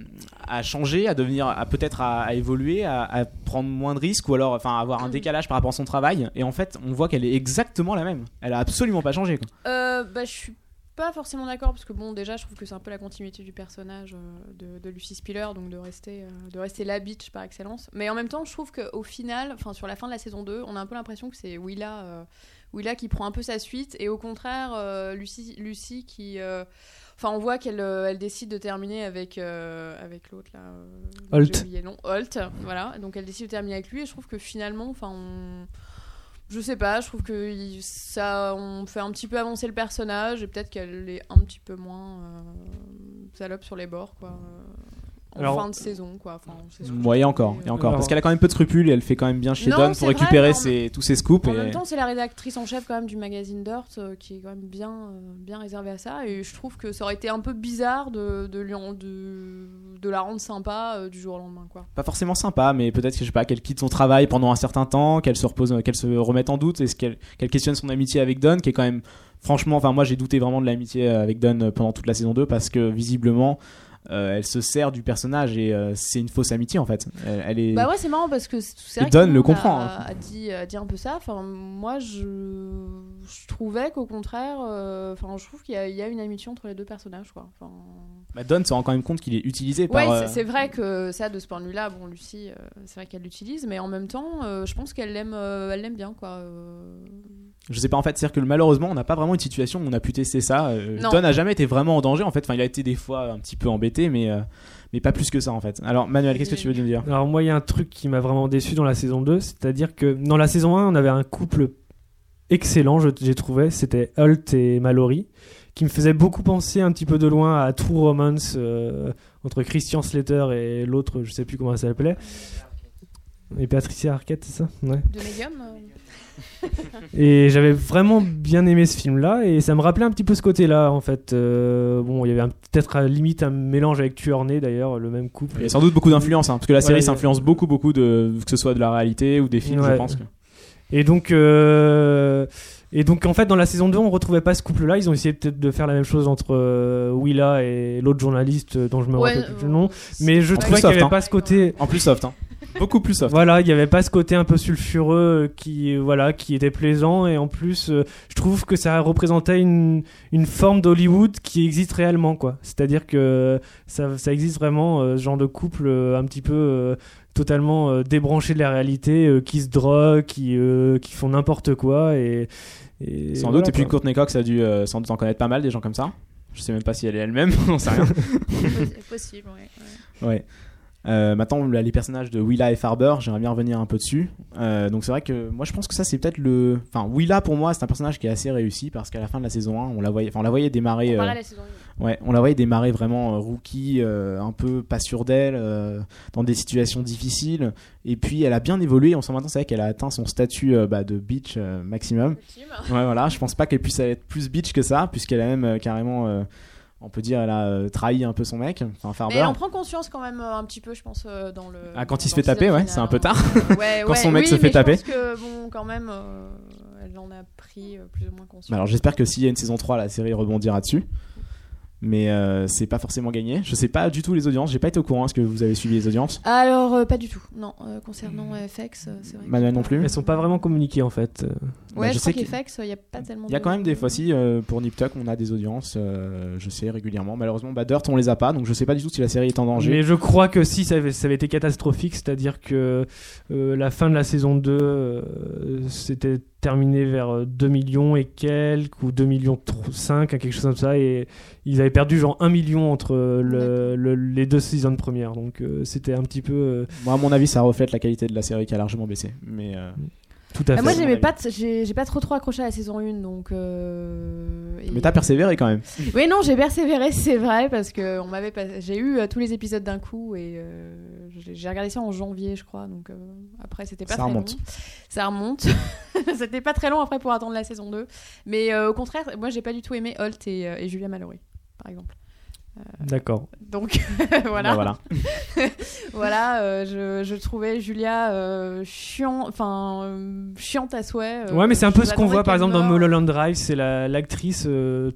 à changer, à devenir, à peut-être à, à évoluer, à, à prendre moins de risques ou alors, enfin, avoir un décalage par rapport à son travail. Et en fait, on voit qu'elle est exactement la même. Elle a absolument pas changé. Quoi. Euh, bah, je suis pas forcément d'accord parce que bon déjà je trouve que c'est un peu la continuité du personnage euh, de, de Lucy Spiller donc de rester euh, de rester la bitch par excellence mais en même temps je trouve qu'au final enfin sur la fin de la saison 2 on a un peu l'impression que c'est Willa euh, Willa qui prend un peu sa suite et au contraire Lucy Lucy qui Enfin, on voit qu'elle euh, elle décide de terminer avec, euh, avec l'autre là. euh, Holt. oublié. Holt, voilà. Donc elle décide de terminer avec lui et je trouve que finalement, enfin, on... je sais pas, je trouve que il- ça, on fait un petit peu avancer le personnage et peut-être qu'elle est un petit peu moins euh, salope sur les bords, quoi. En Alors- fin de saison, quoi. Enfin, Moyen j'ai encore, et euh. encore. Parce qu'elle a quand même peu de scrupules et elle fait quand même bien chez Non, Don pour récupérer ses- tous ses scoops. En et... même temps, c'est la rédactrice en chef quand même du magazine Dirt euh, qui est quand même bien, euh, bien réservée à ça. Et je trouve que ça aurait été un peu bizarre de, de, lui en- de, de la rendre sympa euh, du jour au lendemain. Quoi. Pas forcément sympa, mais peut-être que je sais pas, qu'elle quitte son travail pendant un certain temps, qu'elle se repose, qu'elle se remette en doute, est-ce qu'elle questionne son amitié avec Don, qui est quand même, franchement, enfin moi j'ai douté vraiment de l'amitié avec Don pendant toute la saison 2 parce que visiblement. Euh, elle se sert du personnage et euh, c'est une fausse amitié en fait. Elle, elle est... Bah ouais, c'est marrant parce que c'est vrai Don le comprend, A, hein. a dit, a dit un peu ça. Enfin, moi, je, je trouvais qu'au contraire, euh, enfin, je trouve qu'il y, a- il y a une amitié entre les deux personnages. Quoi. Enfin, Bah, Don se rend quand même compte qu'il est utilisé Ouais, par. c'est- euh, c'est vrai que ça, de ce point de vue-là, bon, Lucie, c'est vrai qu'elle l'utilise, mais en même temps, je pense qu'elle l'aime, elle l'aime bien, quoi. Je sais pas en fait, c'est-à-dire que malheureusement on n'a pas vraiment une situation où on a pu tester ça. Euh. Don n'a jamais été vraiment en danger en fait. Enfin, il a été des fois un petit peu embêté, mais euh, mais pas plus que ça en fait. Alors Manuel, qu'est-ce que tu veux nous dire? Alors moi, il y a un truc qui m'a vraiment déçu dans la saison 2, c'est-à-dire que dans la saison 1, on avait un couple excellent, je- j'ai trouvé, c'était Holt et Mallory, qui me faisait beaucoup penser un petit peu de loin à True Romance euh, entre Christian Slater et l'autre, je sais plus comment elle s'appelait. Et Patricia Arquette, c'est ça? Ouais. De médium euh. <laughs> Et j'avais vraiment bien aimé ce film-là, et ça me rappelait un petit peu ce côté-là, en fait. Euh, bon, il y avait peut-être à la limite un mélange avec Tueur Né, d'ailleurs, le même couple. Il y a sans doute beaucoup d'influence, hein, parce que la série Ouais, a- s'influence beaucoup, beaucoup de que ce soit de la réalité ou des films, je pense. que- Et donc, euh, et donc en fait, dans la saison 2, on retrouvait pas ce couple-là. Ils ont essayé peut-être de faire la même chose entre euh, Willa et l'autre journaliste dont je me Ouais, rappelle plus le nom. Mais je trouvais plus qu'il n'y soft, avait hein. pas ce côté. En plus soft, hein. Beaucoup plus soft. Voilà, il n'y avait pas ce côté un peu sulfureux euh, qui, euh, voilà, qui était plaisant. Et en plus, euh, je trouve que ça représentait une, une forme d'Hollywood qui existe réellement, quoi. C'est-à-dire que ça, ça existe vraiment, euh, ce genre de couple euh, un petit peu euh, totalement euh, débranché de la réalité, euh, qui se droguent, qui, euh, qui font n'importe quoi. Et, et Sans voilà, doute. Et puis quoi. Courtney Cox a dû euh, sans doute en connaître pas mal des gens comme ça. Je sais même pas si elle est elle-même, <laughs> on sait rien. C'est possible, ouais. ouais. Ouais. Euh, maintenant, là, les personnages de Willa et Farber, j'aimerais bien revenir un peu dessus. Euh, donc c'est vrai que moi je pense que ça c'est peut-être le. Enfin, Willa pour moi c'est un personnage qui est assez réussi parce qu'à la fin de la saison 1, on la voyait, enfin, on la voyait démarrer. Euh, la saison Ouais, on la voyait démarrer vraiment rookie, un peu pas sûre d'elle, dans des situations difficiles. Et puis elle a bien évolué. On sent maintenant, c'est vrai qu'elle a atteint son statut bah, de bitch maximum. Ouais, voilà. Je pense pas qu'elle puisse être plus bitch que ça, puisqu'elle a même carrément, on peut dire, elle a euh, trahi un peu son mec, enfin Mais Farber. elle en prend conscience quand même euh, un petit peu, je pense, euh, dans le. Ah, quand il se fait taper, ouais, c'est un peu hein. tard. Ouais, <laughs> Quand ouais, son mec oui, se fait mais taper. Je pense que, bon, quand même, elle en a pris plus ou moins conscience. Bah, alors j'espère que s'il y a une saison 3, la série rebondira dessus. Mais euh, c'est pas forcément gagné. Je sais pas du tout les audiences. J'ai pas été au courant. Est-ce que vous avez suivi les audiences? Alors, euh, pas du tout. Non, euh, concernant FX, euh, c'est vrai. Manuel non plus Elles sont pas vraiment communiquées en fait. Euh, Ouais, Bah, je, je sais crois qu'il- qu'FX, il n'y a pas tellement Il y a de- quand même des fois si euh, pour Nip Tuck on a des audiences, euh, je sais régulièrement. Malheureusement, bah, Dirt on les a pas, donc je sais pas du tout si la série est en danger. Mais je crois que si ça avait, ça avait été catastrophique, c'est-à-dire que euh, la fin de la saison 2 euh, c'était terminé vers euh, 2 millions et quelques ou 2 millions 5, quelque chose comme ça, et ils avaient perdu genre 1 million entre euh, le- le- les deux saisons premières, donc euh, c'était un petit peu euh, Moi, à mon avis, ça reflète la qualité de la série qui a largement baissé. Mais euh, tout à Ah, fait. moi, j'aimais pas, j'ai pas trop trop accroché à la saison 1, donc. euh, et- mais t'as persévéré quand même. Oui, non, j'ai persévéré, <laughs> c'est vrai, parce que on m'avait pas... j'ai eu euh, tous les épisodes d'un coup et euh, j'ai j'ai regardé ça en janvier, je crois. Donc euh, après, c'était pas Ça très remonte. long. Ça remonte. <laughs> c'était pas très long après pour attendre la saison 2. Mais euh, au contraire, moi, j'ai pas du tout aimé Holt et, euh, et Julia Mallory, par exemple. D'accord. Donc <laughs> voilà. Bah, voilà. <laughs> Voilà, euh, je, je trouvais Julia euh, chiant, enfin euh, chiante à souhait. Ouais, mais c'est un peu ce qu'on voit par exemple dans. Mulholland Drive, c'est la- l'actrice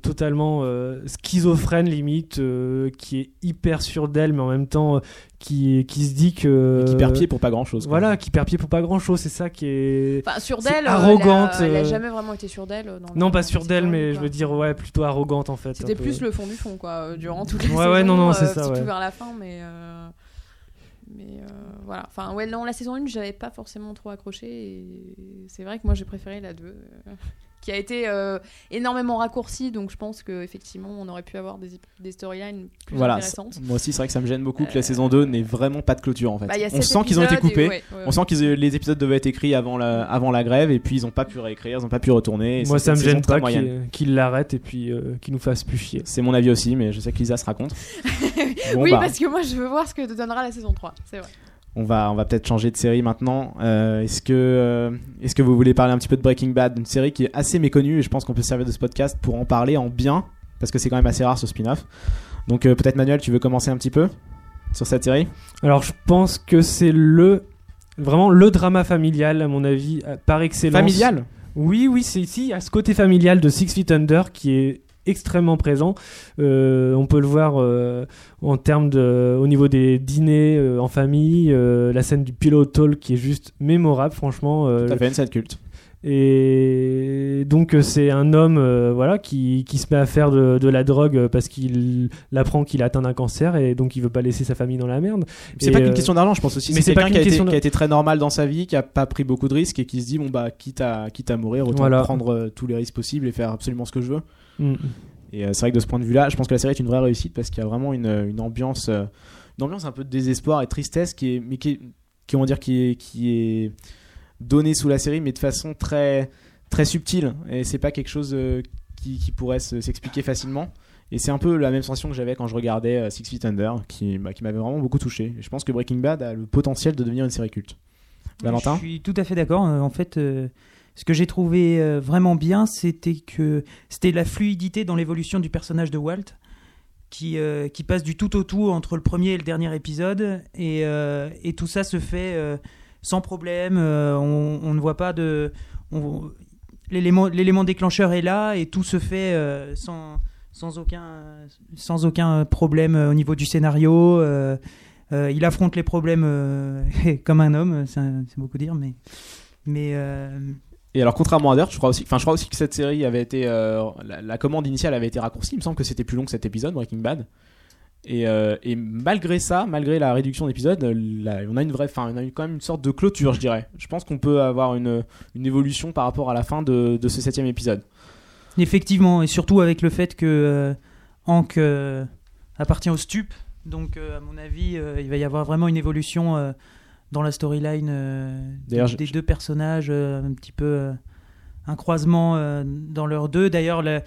totalement schizophrène limite, qui est hyper sûre d'elle, mais en même temps qui, qui se dit que. Qui perd pied pour pas grand chose. Voilà, qui perd pied pour pas grand chose, c'est ça qui est. Enfin, sur d'elle, euh, arrogante, Elle a, elle a euh, jamais vraiment été sûre d'elle. euh, Non, pas la d'elle, saison mais je veux dire, ouais, plutôt arrogante en fait. C'était plus le fond du fond, quoi, durant toutes les Ouais, saisons. ouais, non, non, c'est euh, ça, Surtout ouais. vers la fin, mais. euh, Mais euh, voilà. Enfin, ouais, dans la saison 1, j'avais pas forcément trop accroché. Et c'est vrai que moi, j'ai préféré la 2. Qui a été euh, énormément raccourcie, donc je pense qu'effectivement, on aurait pu avoir des, des storylines plus Voilà, intéressantes. moi aussi c'est vrai que ça me gêne beaucoup que la Euh, saison 2 n'ait vraiment pas de clôture en fait. Bah, on sent qu'ils ont été et coupés, ouais, ouais, on sent que les épisodes devaient être écrits avant la, avant la grève et puis ils ont pas pu réécrire, ils ont pas pu retourner. et Moi, ça me gêne pas moyenne. qu'il qu'il l'arrête et puis euh, qu'il nous fasse plus chier. C'est mon avis aussi, mais je sais que Lisa se raconte. <laughs> Bon, oui, bah, parce que moi, je veux voir ce que donnera la saison 3. C'est vrai. On va, on va peut-être changer de série maintenant. Euh, est-ce que, euh, est-ce que vous voulez parler un petit peu de Breaking Bad, une série qui est assez méconnue et je pense qu'on peut se servir de ce podcast pour en parler en bien parce que c'est quand même assez rare ce spin-off. Donc euh, peut-être Manuel, tu veux commencer un petit peu sur cette série? Alors, je pense que c'est le. Vraiment le drama familial, à mon avis, par excellence. Familial? Oui, oui, c'est ici. A ce côté familial de Six Feet Under qui est extrêmement présent. Euh, on peut le voir euh, en termes de, au niveau des dîners euh, en famille, la scène du pillow talk qui est juste mémorable, franchement. Ça fait une scène culte. Et donc c'est un homme euh, voilà qui, qui se met à faire de, de la drogue parce qu'il apprend qu'il a atteint d'un cancer et donc il veut pas laisser sa famille dans la merde. C'est pas qu'une euh, question d'argent, je pense aussi. mais C'est quelqu'un qui, a qu'une été- de- qui a été très normal dans sa vie, qui a pas pris beaucoup de risques et qui se dit bon bah quitte à quitte à mourir, autant Voilà. prendre tous les risques possibles et faire absolument ce que je veux. Mm. Et euh, c'est vrai que de ce point de vue-là, je pense que la série est une vraie réussite parce qu'il y a vraiment une, une ambiance, euh, une ambiance un peu de désespoir et de tristesse qui est, mais qui, est- qui on va dire qui est, qui est donnée sous la série, mais de façon très, très subtile. Et c'est pas quelque chose euh, qui, qui pourrait se- s'expliquer facilement. Et c'est un peu la même sensation que j'avais quand je regardais euh, Six Feet Under, qui, bah, qui m'avait vraiment beaucoup touché. Et je pense que Breaking Bad a le potentiel de devenir une série culte. Valentin Je suis tout à fait d'accord. Euh, En fait, euh, ce que j'ai trouvé euh, vraiment bien, c'était que c'était la fluidité dans l'évolution du personnage de Walt, qui, euh, qui passe du tout au tout entre le premier et le dernier épisode, et, euh, et tout ça se fait sans problème. on, ne voit pas de. L'élément déclencheur est là et tout se fait sans, sans, aucun, sans aucun problème au niveau du scénario. il affronte les problèmes <laughs> comme un homme, c'est beaucoup dire, mais. Et alors, contrairement à Dirt, je crois aussi, enfin, je crois aussi que cette série avait été, euh, la, commande initiale avait été raccourcie. Il me semble que c'était plus long que cet épisode, Breaking Bad. Et, euh, malgré ça, malgré la réduction d'épisodes, on a une vraie, enfin, on a eu quand même une sorte de clôture, je dirais. Je pense qu'on peut avoir une, évolution par rapport à la fin de, ce septième épisode. effectivement, et surtout avec le fait que euh, Hank appartient au stup, donc à mon avis, il va y avoir vraiment une évolution dans la storyline euh, des, je- deux personnages, euh, un petit peu euh, un croisement dans leurs deux. D'ailleurs, le-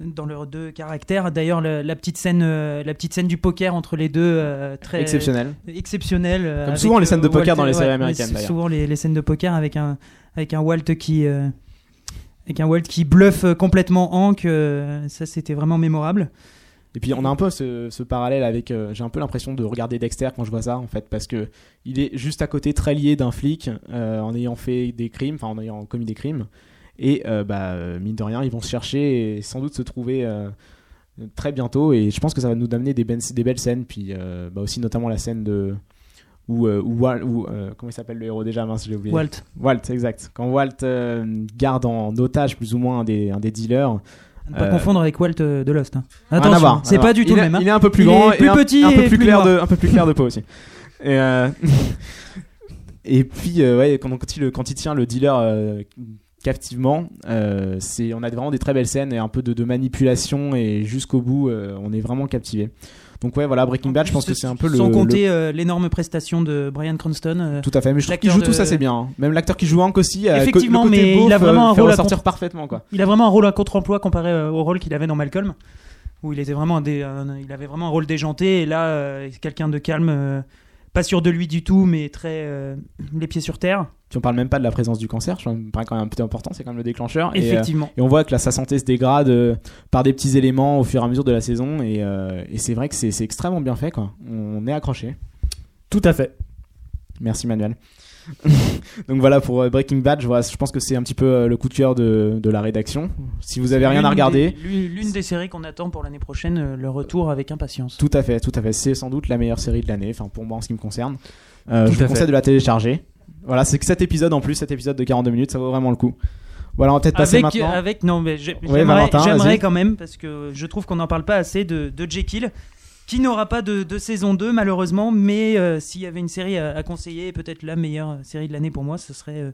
dans leurs deux caractères. D'ailleurs, le- la petite scène, la petite scène du poker entre les deux, très Exceptionnel. exceptionnel. euh, Comme avec, souvent les scènes de poker dans les séries américaines. Souvent les, les scènes de poker avec un avec un Walt qui avec un Walt qui bluffe complètement Hank. ça, c'était vraiment mémorable. Et puis on a un peu ce, ce parallèle avec. euh, J'ai un peu l'impression de regarder Dexter quand je vois ça en fait, parce que il est juste à côté très lié d'un flic euh, en ayant fait des crimes, enfin en ayant commis des crimes. Et euh, bah, mine de rien, ils vont se chercher et sans doute se trouver très bientôt. Et je pense que ça va nous amener des, ben- des belles scènes. Puis bah, aussi notamment la scène de. Où, où où, comment il s'appelle le héros déjà? Mince j'ai oublié Walt. Walt exact quand Walt garde en otage plus ou moins un des, un des dealers ne pas Euh, confondre avec Walt euh, de Lost. hein. Attention, c'est pas du tout il le est- même. hein. Il est un peu plus Il grand et plus un, petit un peu et plus plus clair noir. de, un peu plus clair de peau aussi. Et, euh, <laughs> et puis euh, ouais, quand, quand il, quand il tient le dealer captivement, c'est, on a vraiment des très belles scènes et un peu de, de manipulation et jusqu'au bout, on est vraiment captivé. Donc ouais, voilà Breaking Bad, je pense que c'est un peu le, Sans compter euh, l'énorme prestation de Brian Cranston. euh, tout à fait. Mais je trouve qu'il joue tout ça c'est bien. hein. Même l'acteur qui joue Hank aussi, euh, Effectivement, mais il a vraiment un rôle à parfaitement quoi. Il a vraiment un rôle à contre-emploi comparé au rôle qu'il avait dans Malcolm, où il était vraiment il avait vraiment un rôle déjanté. Et là, quelqu'un de calme, pas sûr de lui du tout, mais très les pieds sur terre. Puis on parle même pas de la présence du cancer, je me paraît quand même un peu important, c'est quand même le déclencheur. Et, euh, Effectivement. Et on voit que là, sa santé se dégrade euh, par des petits éléments au fur et à mesure de la saison. Et, euh, et c'est vrai que c'est extrêmement bien fait. Quoi. On est accroché. Tout à fait. Merci Manuel. <laughs> Donc voilà pour Breaking Bad. Je, vois, je pense que c'est un petit peu le coup de cœur de, de la rédaction. Si vous avez rien à regarder, L'une des séries qu'on attend pour l'année prochaine, le retour avec impatience. tout à fait, tout à fait. C'est sans doute la meilleure série de l'année. Enfin pour moi en ce qui me concerne. Euh, je vous conseille fait. de la télécharger. Voilà, c'est que cet épisode en plus, cet épisode de 42 minutes, ça vaut vraiment le coup. Voilà, on va peut-être passer Avec, maintenant. avec non mais Ouais, j'aimerais quand même parce que je trouve qu'on n'en parle pas assez de, de Jekyll qui n'aura pas de, de saison 2 malheureusement mais euh, s'il y avait une série à, à conseiller peut-être la meilleure série de l'année pour moi ce serait euh,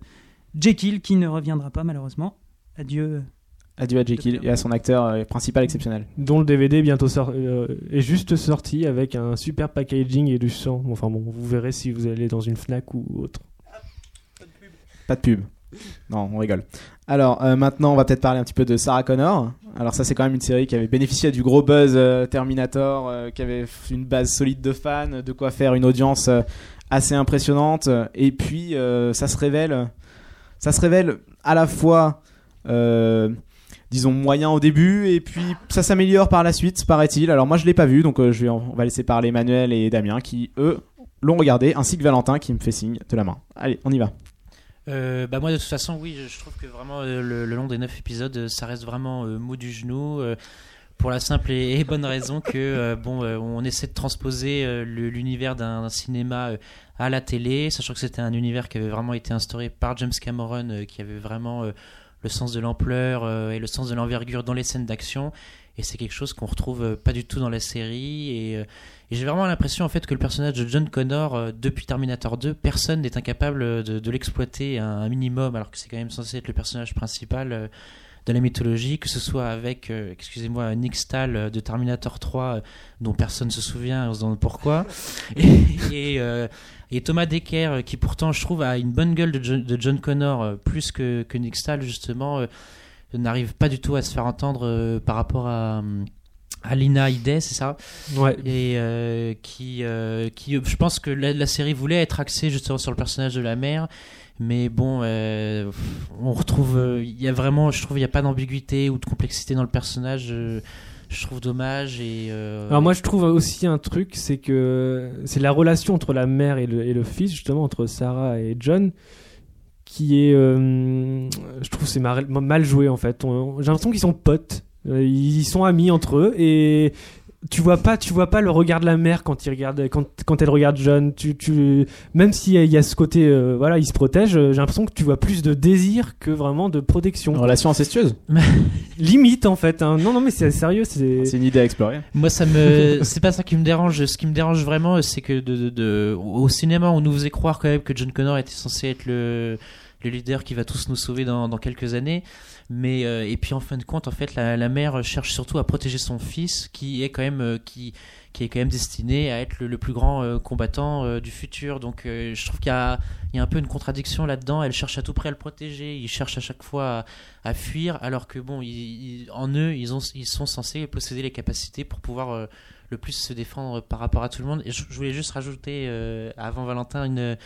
Jekyll qui ne reviendra pas malheureusement adieu Adieu à Jekyll et à son acteur euh, principal exceptionnel. Dont le DVD bientôt sort- euh, est juste sorti avec un super packaging et du sang. Enfin bon, vous verrez si vous allez dans une Fnac ou autre. Pas de pub. Non, on rigole. Alors euh, maintenant, on va peut-être parler un petit peu de Sarah Connor. Alors ça, c'est quand même une série qui avait bénéficié du gros buzz euh, Terminator, euh, qui avait une base solide de fans, de quoi faire une audience assez impressionnante. Et puis, ça se révèle, ça se révèle à la fois, disons moyen au début, et puis ça s'améliore par la suite, paraît-il. Alors moi, je l'ai pas vu, donc je on va laisser parler Emmanuel et Damien, qui eux l'ont regardé, ainsi que Valentin, qui me fait signe de la main. Allez, on y va. Euh, bah moi de toute façon oui je, trouve que vraiment euh, le, long des 9 épisodes euh, ça reste vraiment euh, mou du genou euh, pour la simple et, bonne raison que bon, on essaie de transposer l'univers d'un cinéma à la télé, sachant que c'était un univers qui avait vraiment été instauré par James Cameron, qui avait vraiment le sens de l'ampleur et le sens de l'envergure dans les scènes d'action. Et c'est quelque chose qu'on retrouve pas du tout dans la série. Et, et j'ai vraiment l'impression en fait que le personnage de John Connor euh, depuis Terminator 2, personne n'est incapable de, de l'exploiter un, un minimum, alors que c'est quand même censé être le personnage principal. euh, de la mythologie, que ce soit avec, euh, excusez-moi, Nick Stahl euh, de Terminator 3, euh, dont personne se souvient, on se demande pourquoi, <laughs> et, et, euh, et Thomas Decker, euh, qui pourtant, je trouve, a une bonne gueule de John, de John Connor, euh, plus que, que Nick Stahl, justement, euh, n'arrive pas du tout à se faire entendre euh, par rapport à, hum, à Lina Headey, c'est ça Ouais. et euh, qui, euh, qui, je pense que la, la série voulait être axée justement sur le personnage de la mère, mais bon, euh, on retrouve, euh, il y a vraiment, je trouve, il n'y a pas d'ambiguïté ou de complexité dans le personnage. euh, je trouve dommage et. euh, Alors moi je trouve aussi un truc, c'est que c'est la relation entre la mère et le, et le fils, justement entre Sarah et John, qui est, euh, je trouve c'est mal, mal joué en fait. J'ai l'impression qu'ils sont potes, Euh, ils sont amis entre eux et tu vois pas, tu vois pas le regard de la mère quand il regarde, quand, quand elle regarde John. Tu, tu, même s'il y, y a ce côté, euh, voilà, il se protège. euh, J'ai l'impression que tu vois plus de désir que vraiment de protection. Une relation incestueuse. <laughs> Limite en fait. hein. Non non mais c'est sérieux, c'est. C'est une idée à explorer. Moi, ça me, <laughs> c'est pas ça qui me dérange. Ce qui me dérange vraiment, c'est que de, de- de- au cinéma, on nous faisait croire quand même que John Connor était censé être le, le leader qui va tous nous sauver dans, quelques années. Mais euh, et puis en fin de compte, en fait, la, mère cherche surtout à protéger son fils, qui est quand même euh, qui qui est quand même destiné à être le, plus grand euh, combattant du futur. Donc, je trouve qu'il y a y a un peu une contradiction là-dedans. Elle cherche à tout près à le protéger. Il cherche à chaque fois à, fuir, alors que bon, en eux, ils ont ils sont censés posséder les capacités pour pouvoir le plus se défendre par rapport à tout le monde. Et je, voulais juste rajouter avant Valentin une,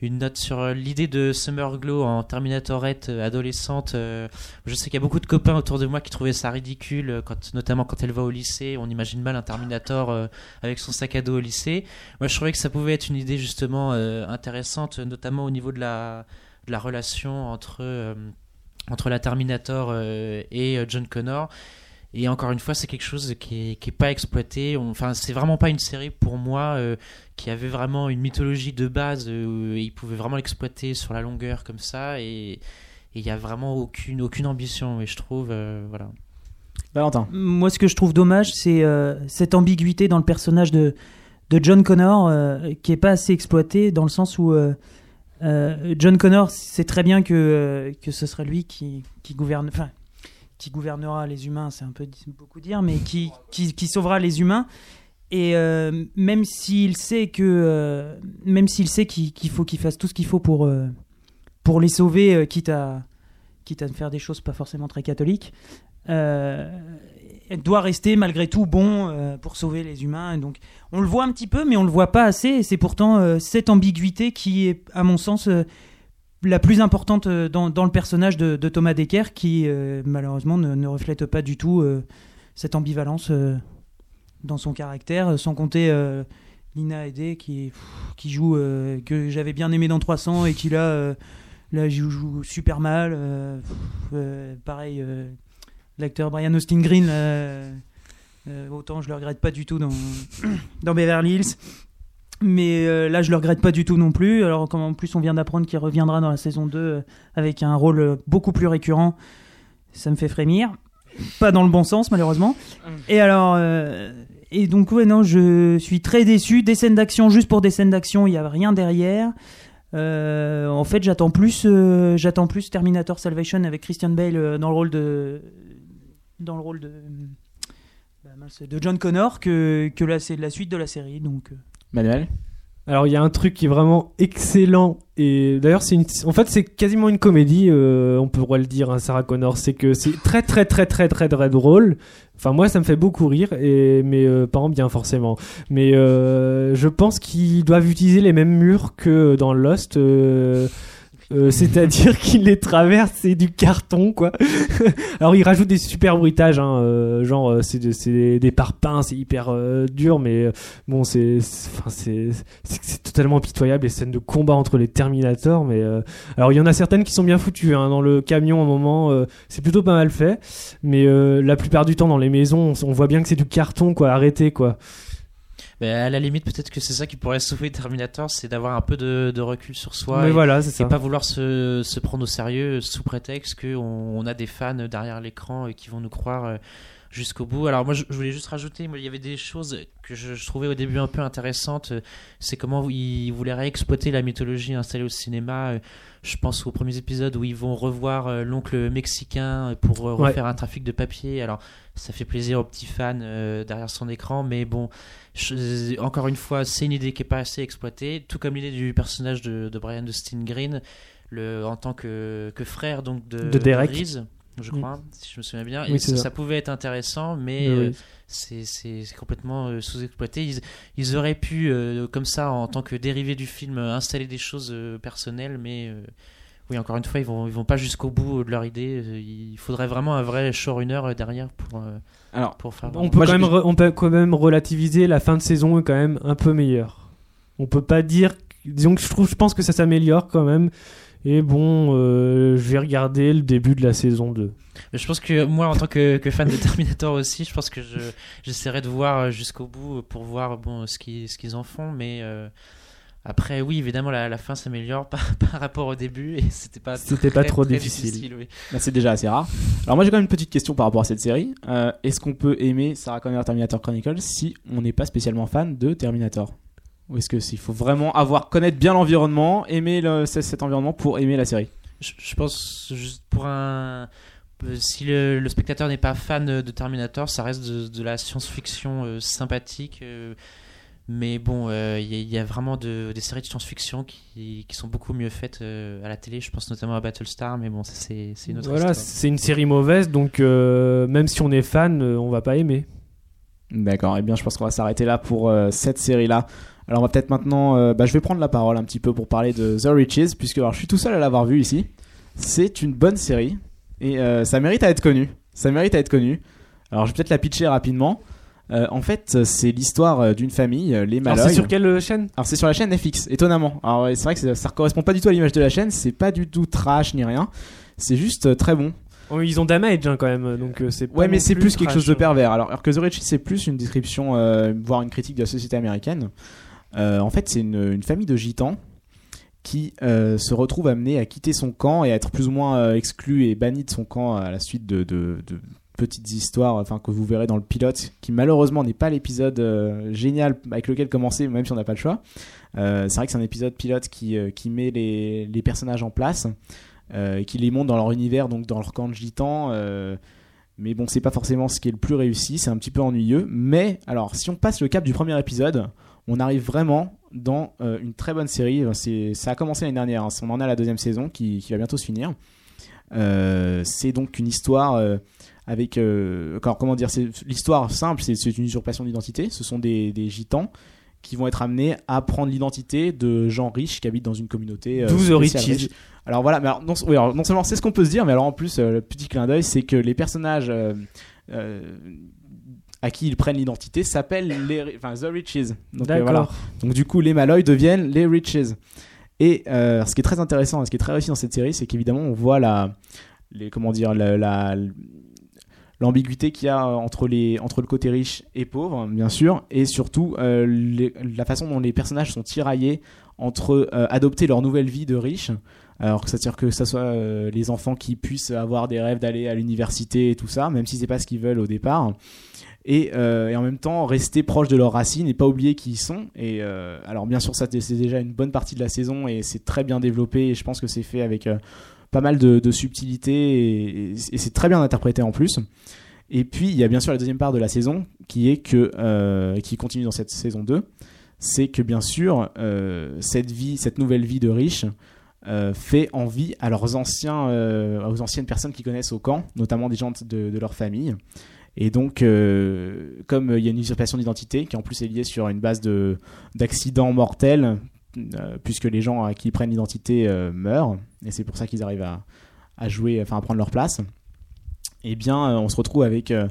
une note sur euh, l'idée de Summer Glow en Terminatorette euh, adolescente. euh, je sais qu'il y a beaucoup de copains autour de moi qui trouvaient ça ridicule, notamment quand elle va au lycée. On imagine mal un Terminator avec son sac à dos au lycée. Moi, je trouvais que ça pouvait être une idée justement intéressante, notamment au niveau de la, de la relation entre, entre la Terminator et John Connor. Et encore une fois, c'est quelque chose qui est, qui est pas exploité. Enfin, c'est vraiment pas une série pour moi euh, qui avait vraiment une mythologie de base. Euh, et ils pouvaient vraiment l'exploiter sur la longueur comme ça. Et il y a vraiment aucune aucune ambition. Et je trouve, euh, voilà. Valentin. Moi, ce que je trouve dommage, c'est euh, cette ambiguïté dans le personnage de, de John Connor euh, qui est pas assez exploité dans le sens où euh, euh, John Connor sait très bien que, euh, que ce sera lui qui, qui gouverne, enfin, qui gouvernera les humains, c'est un peu beaucoup dire, mais qui, qui, sauvera les humains. Et euh, même s'il sait que, euh, même s'il sait qu'il faut qu'il fasse tout ce qu'il faut pour euh, pour les sauver, quitte à quitte à faire des choses pas forcément très catholiques, elle doit rester malgré tout bon pour sauver les humains. Donc, on le voit un petit peu, mais on le voit pas assez. C'est pourtant cette ambiguïté qui est, à mon sens, la plus importante euh, dans, le personnage de, Thomas Decker, qui euh, malheureusement ne, reflète pas du tout euh, cette ambivalence dans son caractère, sans compter Lina Headey qui, joue, que j'avais bien aimé dans 300 et qui là, joue, super mal. pareil, l'acteur Brian Austin Green, autant je le regrette pas du tout dans, <coughs> dans Beverly Hills. Mais euh, là, je le regrette pas du tout non plus. Alors, comme en plus on vient d'apprendre qu'il reviendra dans la saison 2 euh, avec un rôle euh, beaucoup plus récurrent, ça me fait frémir. Pas dans le bon sens, malheureusement. Et alors, euh, et donc, ouais, non, je suis très déçu. Des scènes d'action, juste pour des scènes d'action, il n'y a rien derrière. Euh, en fait, j'attends plus, j'attends plus Terminator Salvation avec Christian Bale dans le rôle de, dans le rôle de, bah, mince, de John Connor que que là, c'est la suite de la série. Donc, Manuel. Alors il y a un truc qui est vraiment excellent et d'ailleurs c'est une... en fait c'est quasiment une comédie euh, on pourrait le dire hein, Sarah Connor c'est que c'est très très très très très drôle enfin moi ça me fait beaucoup rire et mes euh, parents bien forcément mais euh, je pense qu'ils doivent utiliser les mêmes murs que dans Lost euh, c'est-à-dire <laughs> qu'il les traverse, c'est du carton, quoi. <laughs> Alors, il rajoute des super bruitages, hein, euh, genre, euh, c'est de- c'est des parpaings, c'est hyper euh, dur, mais euh, bon, c'est c'est- c'est c'est- totalement pitoyable, les scènes de combat entre les Terminators, mais alors, il y en a certaines qui sont bien foutues, hein, dans le camion, à un moment, c'est plutôt pas mal fait, mais la plupart du temps, dans les maisons, on, on voit bien que c'est du carton, quoi, arrêtez, quoi. Mais à la limite, peut-être que c'est ça qui pourrait sauver Terminator, c'est d'avoir un peu de, de recul sur soi. mais et, voilà, c'est et ça. pas vouloir se, se prendre au sérieux sous prétexte qu'on on a des fans derrière l'écran et qui vont nous croire euh, jusqu'au bout. Alors moi je, voulais juste rajouter, moi, il y avait des choses que je, je trouvais au début un peu intéressantes. C'est comment ils voulaient réexploiter la mythologie installée au cinéma. Euh, Je pense aux premiers épisodes où ils vont revoir euh, l'oncle mexicain pour Ouais. refaire un trafic de papier. Alors ça fait plaisir aux petits fans derrière son écran, mais bon, je- encore une fois, c'est une idée qui est pas assez exploitée, tout comme l'idée du personnage de, de Brian Dustin Green, le, en tant que, que frère donc de, De Derek. Reese, je crois, si je me souviens bien. Oui, Et c'est ça, pouvait être intéressant, mais euh, oui. c'est complètement euh, sous-exploité. Ils, ils auraient pu, euh, comme ça, en tant que dérivé du film, installer des choses personnelles, mais oui, encore une fois, ils vont, ils vont pas jusqu'au bout de leur idée. Euh, Il faudrait vraiment un vrai showrunner euh, derrière pour, euh, Alors, pour faire. On peut, Moi, quand même re- on peut quand même relativiser, la fin de saison est quand même un peu meilleure. On peut pas dire. Disons que je, trouve, je pense que ça s'améliore quand même. Et bon, euh, je vais regarder le début de la saison 2. Mais Je pense que moi, en tant que, que fan de Terminator <laughs> aussi, je pense que je, j'essaierai de voir jusqu'au bout pour voir bon, ce, qu'ils, ce qu'ils en font. Mais euh, après, oui, évidemment, la, la fin s'améliore <laughs> par, par rapport au début et c'était pas, C'était pas trop très difficile. oui. Bah, c'est déjà assez rare. Alors moi j'ai quand même une petite question par rapport à cette série. Euh, Est-ce qu'on peut aimer Sarah Connor Terminator Chronicles si on n'est pas spécialement fan de Terminator? Ou est-ce que s'il faut vraiment avoir connaître bien l'environnement, aimer le- cet environnement pour aimer la série? Je, je pense juste pour un. Si le, le spectateur n'est pas fan de Terminator, ça reste de, de la science-fiction euh, sympathique. euh, mais bon, euh, il y, a- il y a vraiment de- des séries de science-fiction qui, qui sont beaucoup mieux faites euh, à la télé. Je pense notamment à Battlestar, mais bon, c'est une autre Voilà, c'est une série mauvaise, donc euh, même si on est fan, euh, on va pas aimer. D'accord, et bien je pense qu'on va s'arrêter là pour euh, cette série-là. Alors on va peut-être maintenant, euh, bah, je vais prendre la parole un petit peu pour parler de The Riches, puisque alors, je suis tout seul à l'avoir vu ici. C'est une bonne série, et euh, ça mérite à être connu. Ça mérite à être connu. Alors je vais peut-être la pitcher rapidement. Euh, en fait, c'est l'histoire euh, d'une famille, euh, les Alors Malloy. c'est sur quelle chaîne? Alors c'est sur la chaîne FX, étonnamment. Alors c'est vrai que ça, ça correspond pas du tout à l'image de la chaîne, c'est pas du tout trash ni rien. C'est juste très bon. Oh, Ils ont Damage hein, quand même, donc euh, c'est Ouais, mais c'est plus quelque chose de hein. pervers. Alors, alors que The Riches, c'est plus une description, euh, voire une critique de la société américaine. En fait, c'est une, une famille de gitans qui se retrouve amenée à quitter son camp et à être plus ou moins euh, exclu et banni de son camp à la suite de, de- de petites histoires enfin que vous verrez dans le pilote qui malheureusement n'est pas l'épisode euh, génial avec lequel commencer même si on n'a pas le choix Euh, c'est vrai que c'est un épisode pilote qui, euh, qui met les, personnages en place qui les montre dans leur univers donc dans leur camp de gitans euh, mais bon c'est pas forcément ce qui est le plus réussi c'est un petit peu ennuyeux mais alors si on passe le cap du premier épisode on arrive vraiment dans une très bonne série. C'est, ça a commencé l'année dernière, hein. on en à la deuxième saison qui, qui va bientôt se finir. C'est donc une histoire avec. euh, comment dire c'est, L'histoire simple, c'est, une usurpation d'identité. Ce sont des, des gitans qui vont être amenés à prendre l'identité de gens riches qui habitent dans une communauté. euh, D'où The spéciale Riches. riche. Alors voilà, mais alors, non, oui, alors, non seulement c'est ce qu'on peut se dire, mais alors en plus, euh, le petit clin d'œil, c'est que les personnages euh, à qui ils prennent l'identité s'appellent les, enfin, The Riches. Donc, voilà. Donc du coup, les Malloy deviennent les Riches. Et euh, ce qui est très intéressant, et ce qui est très réussi dans cette série, c'est qu'évidemment, on voit la, les, comment dire, la, la- l'ambiguïté qu'il y a entre, les, entre le côté riche et pauvre, bien sûr, et surtout euh, la façon dont les personnages sont tiraillés entre euh, adopter leur nouvelle vie de riche, alors que c'est-à-dire que ce soit euh, les enfants qui puissent avoir des rêves d'aller à l'université et tout ça, même si c'est pas ce qu'ils veulent au départ, et, euh, et en même temps rester proche de leurs racines et pas oublier qui ils sont. Et euh, alors bien sûr ça c'est déjà une bonne partie de la saison et c'est très bien développé et je pense que c'est fait avec euh, pas mal de, de subtilité et, c'est très bien interprété en plus. Et puis il y a bien sûr la deuxième part de la saison qui est que euh, qui continue dans cette saison 2, c'est que bien sûr euh, cette vie, cette nouvelle vie de riche euh, fait envie à leurs anciens, aux anciennes personnes qui connaissent au camp, notamment des gens de, de leur famille. Et donc, comme il y a une usurpation d'identité qui en plus est liée sur une base de d'accidents mortels, puisque les gens à qui ils prennent l'identité euh, meurent, et c'est pour ça qu'ils arrivent à, jouer, enfin à prendre leur place. Eh bien, euh, on se retrouve avec euh,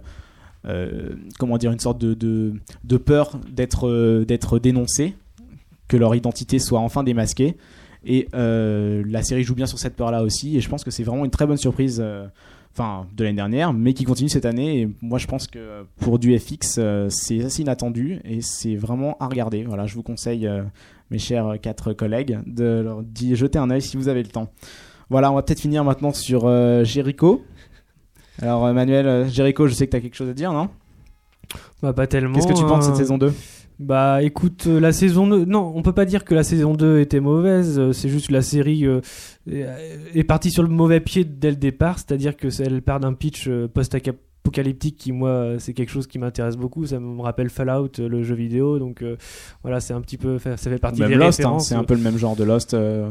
euh, comment dire une sorte de, de, peur d'être euh, d'être dénoncé, que leur identité soit enfin démasquée. Et euh, la série joue bien sur cette peur-là aussi, et je pense que c'est vraiment une très bonne surprise. euh, Enfin, de l'année dernière, mais qui continue cette année. Et moi, je pense que pour du FX, euh, c'est assez inattendu et c'est vraiment à regarder. Voilà, je vous conseille, euh, mes chers quatre collègues, de leur d'y jeter un œil si vous avez le temps. Voilà, on va peut-être finir maintenant sur euh, Jericho. Alors, euh, Manuel, euh, Jericho, je sais que tu as quelque chose à dire, non? Bah, pas tellement. Qu'est-ce que tu penses de cette hein. saison 2 Bah écoute, euh, la saison 2, non, on peut pas dire que la saison 2 était mauvaise, euh, c'est juste que la série euh, est partie sur le mauvais pied dès le départ, c'est-à-dire que elle part d'un pitch euh, post-apocalyptique qui, moi, euh, c'est quelque chose qui m'intéresse beaucoup, ça me rappelle Fallout, euh, le jeu vidéo, donc euh, voilà, c'est un petit peu, ça fait partie Même des Lost, hein, c'est un peu le même genre de Lost. euh,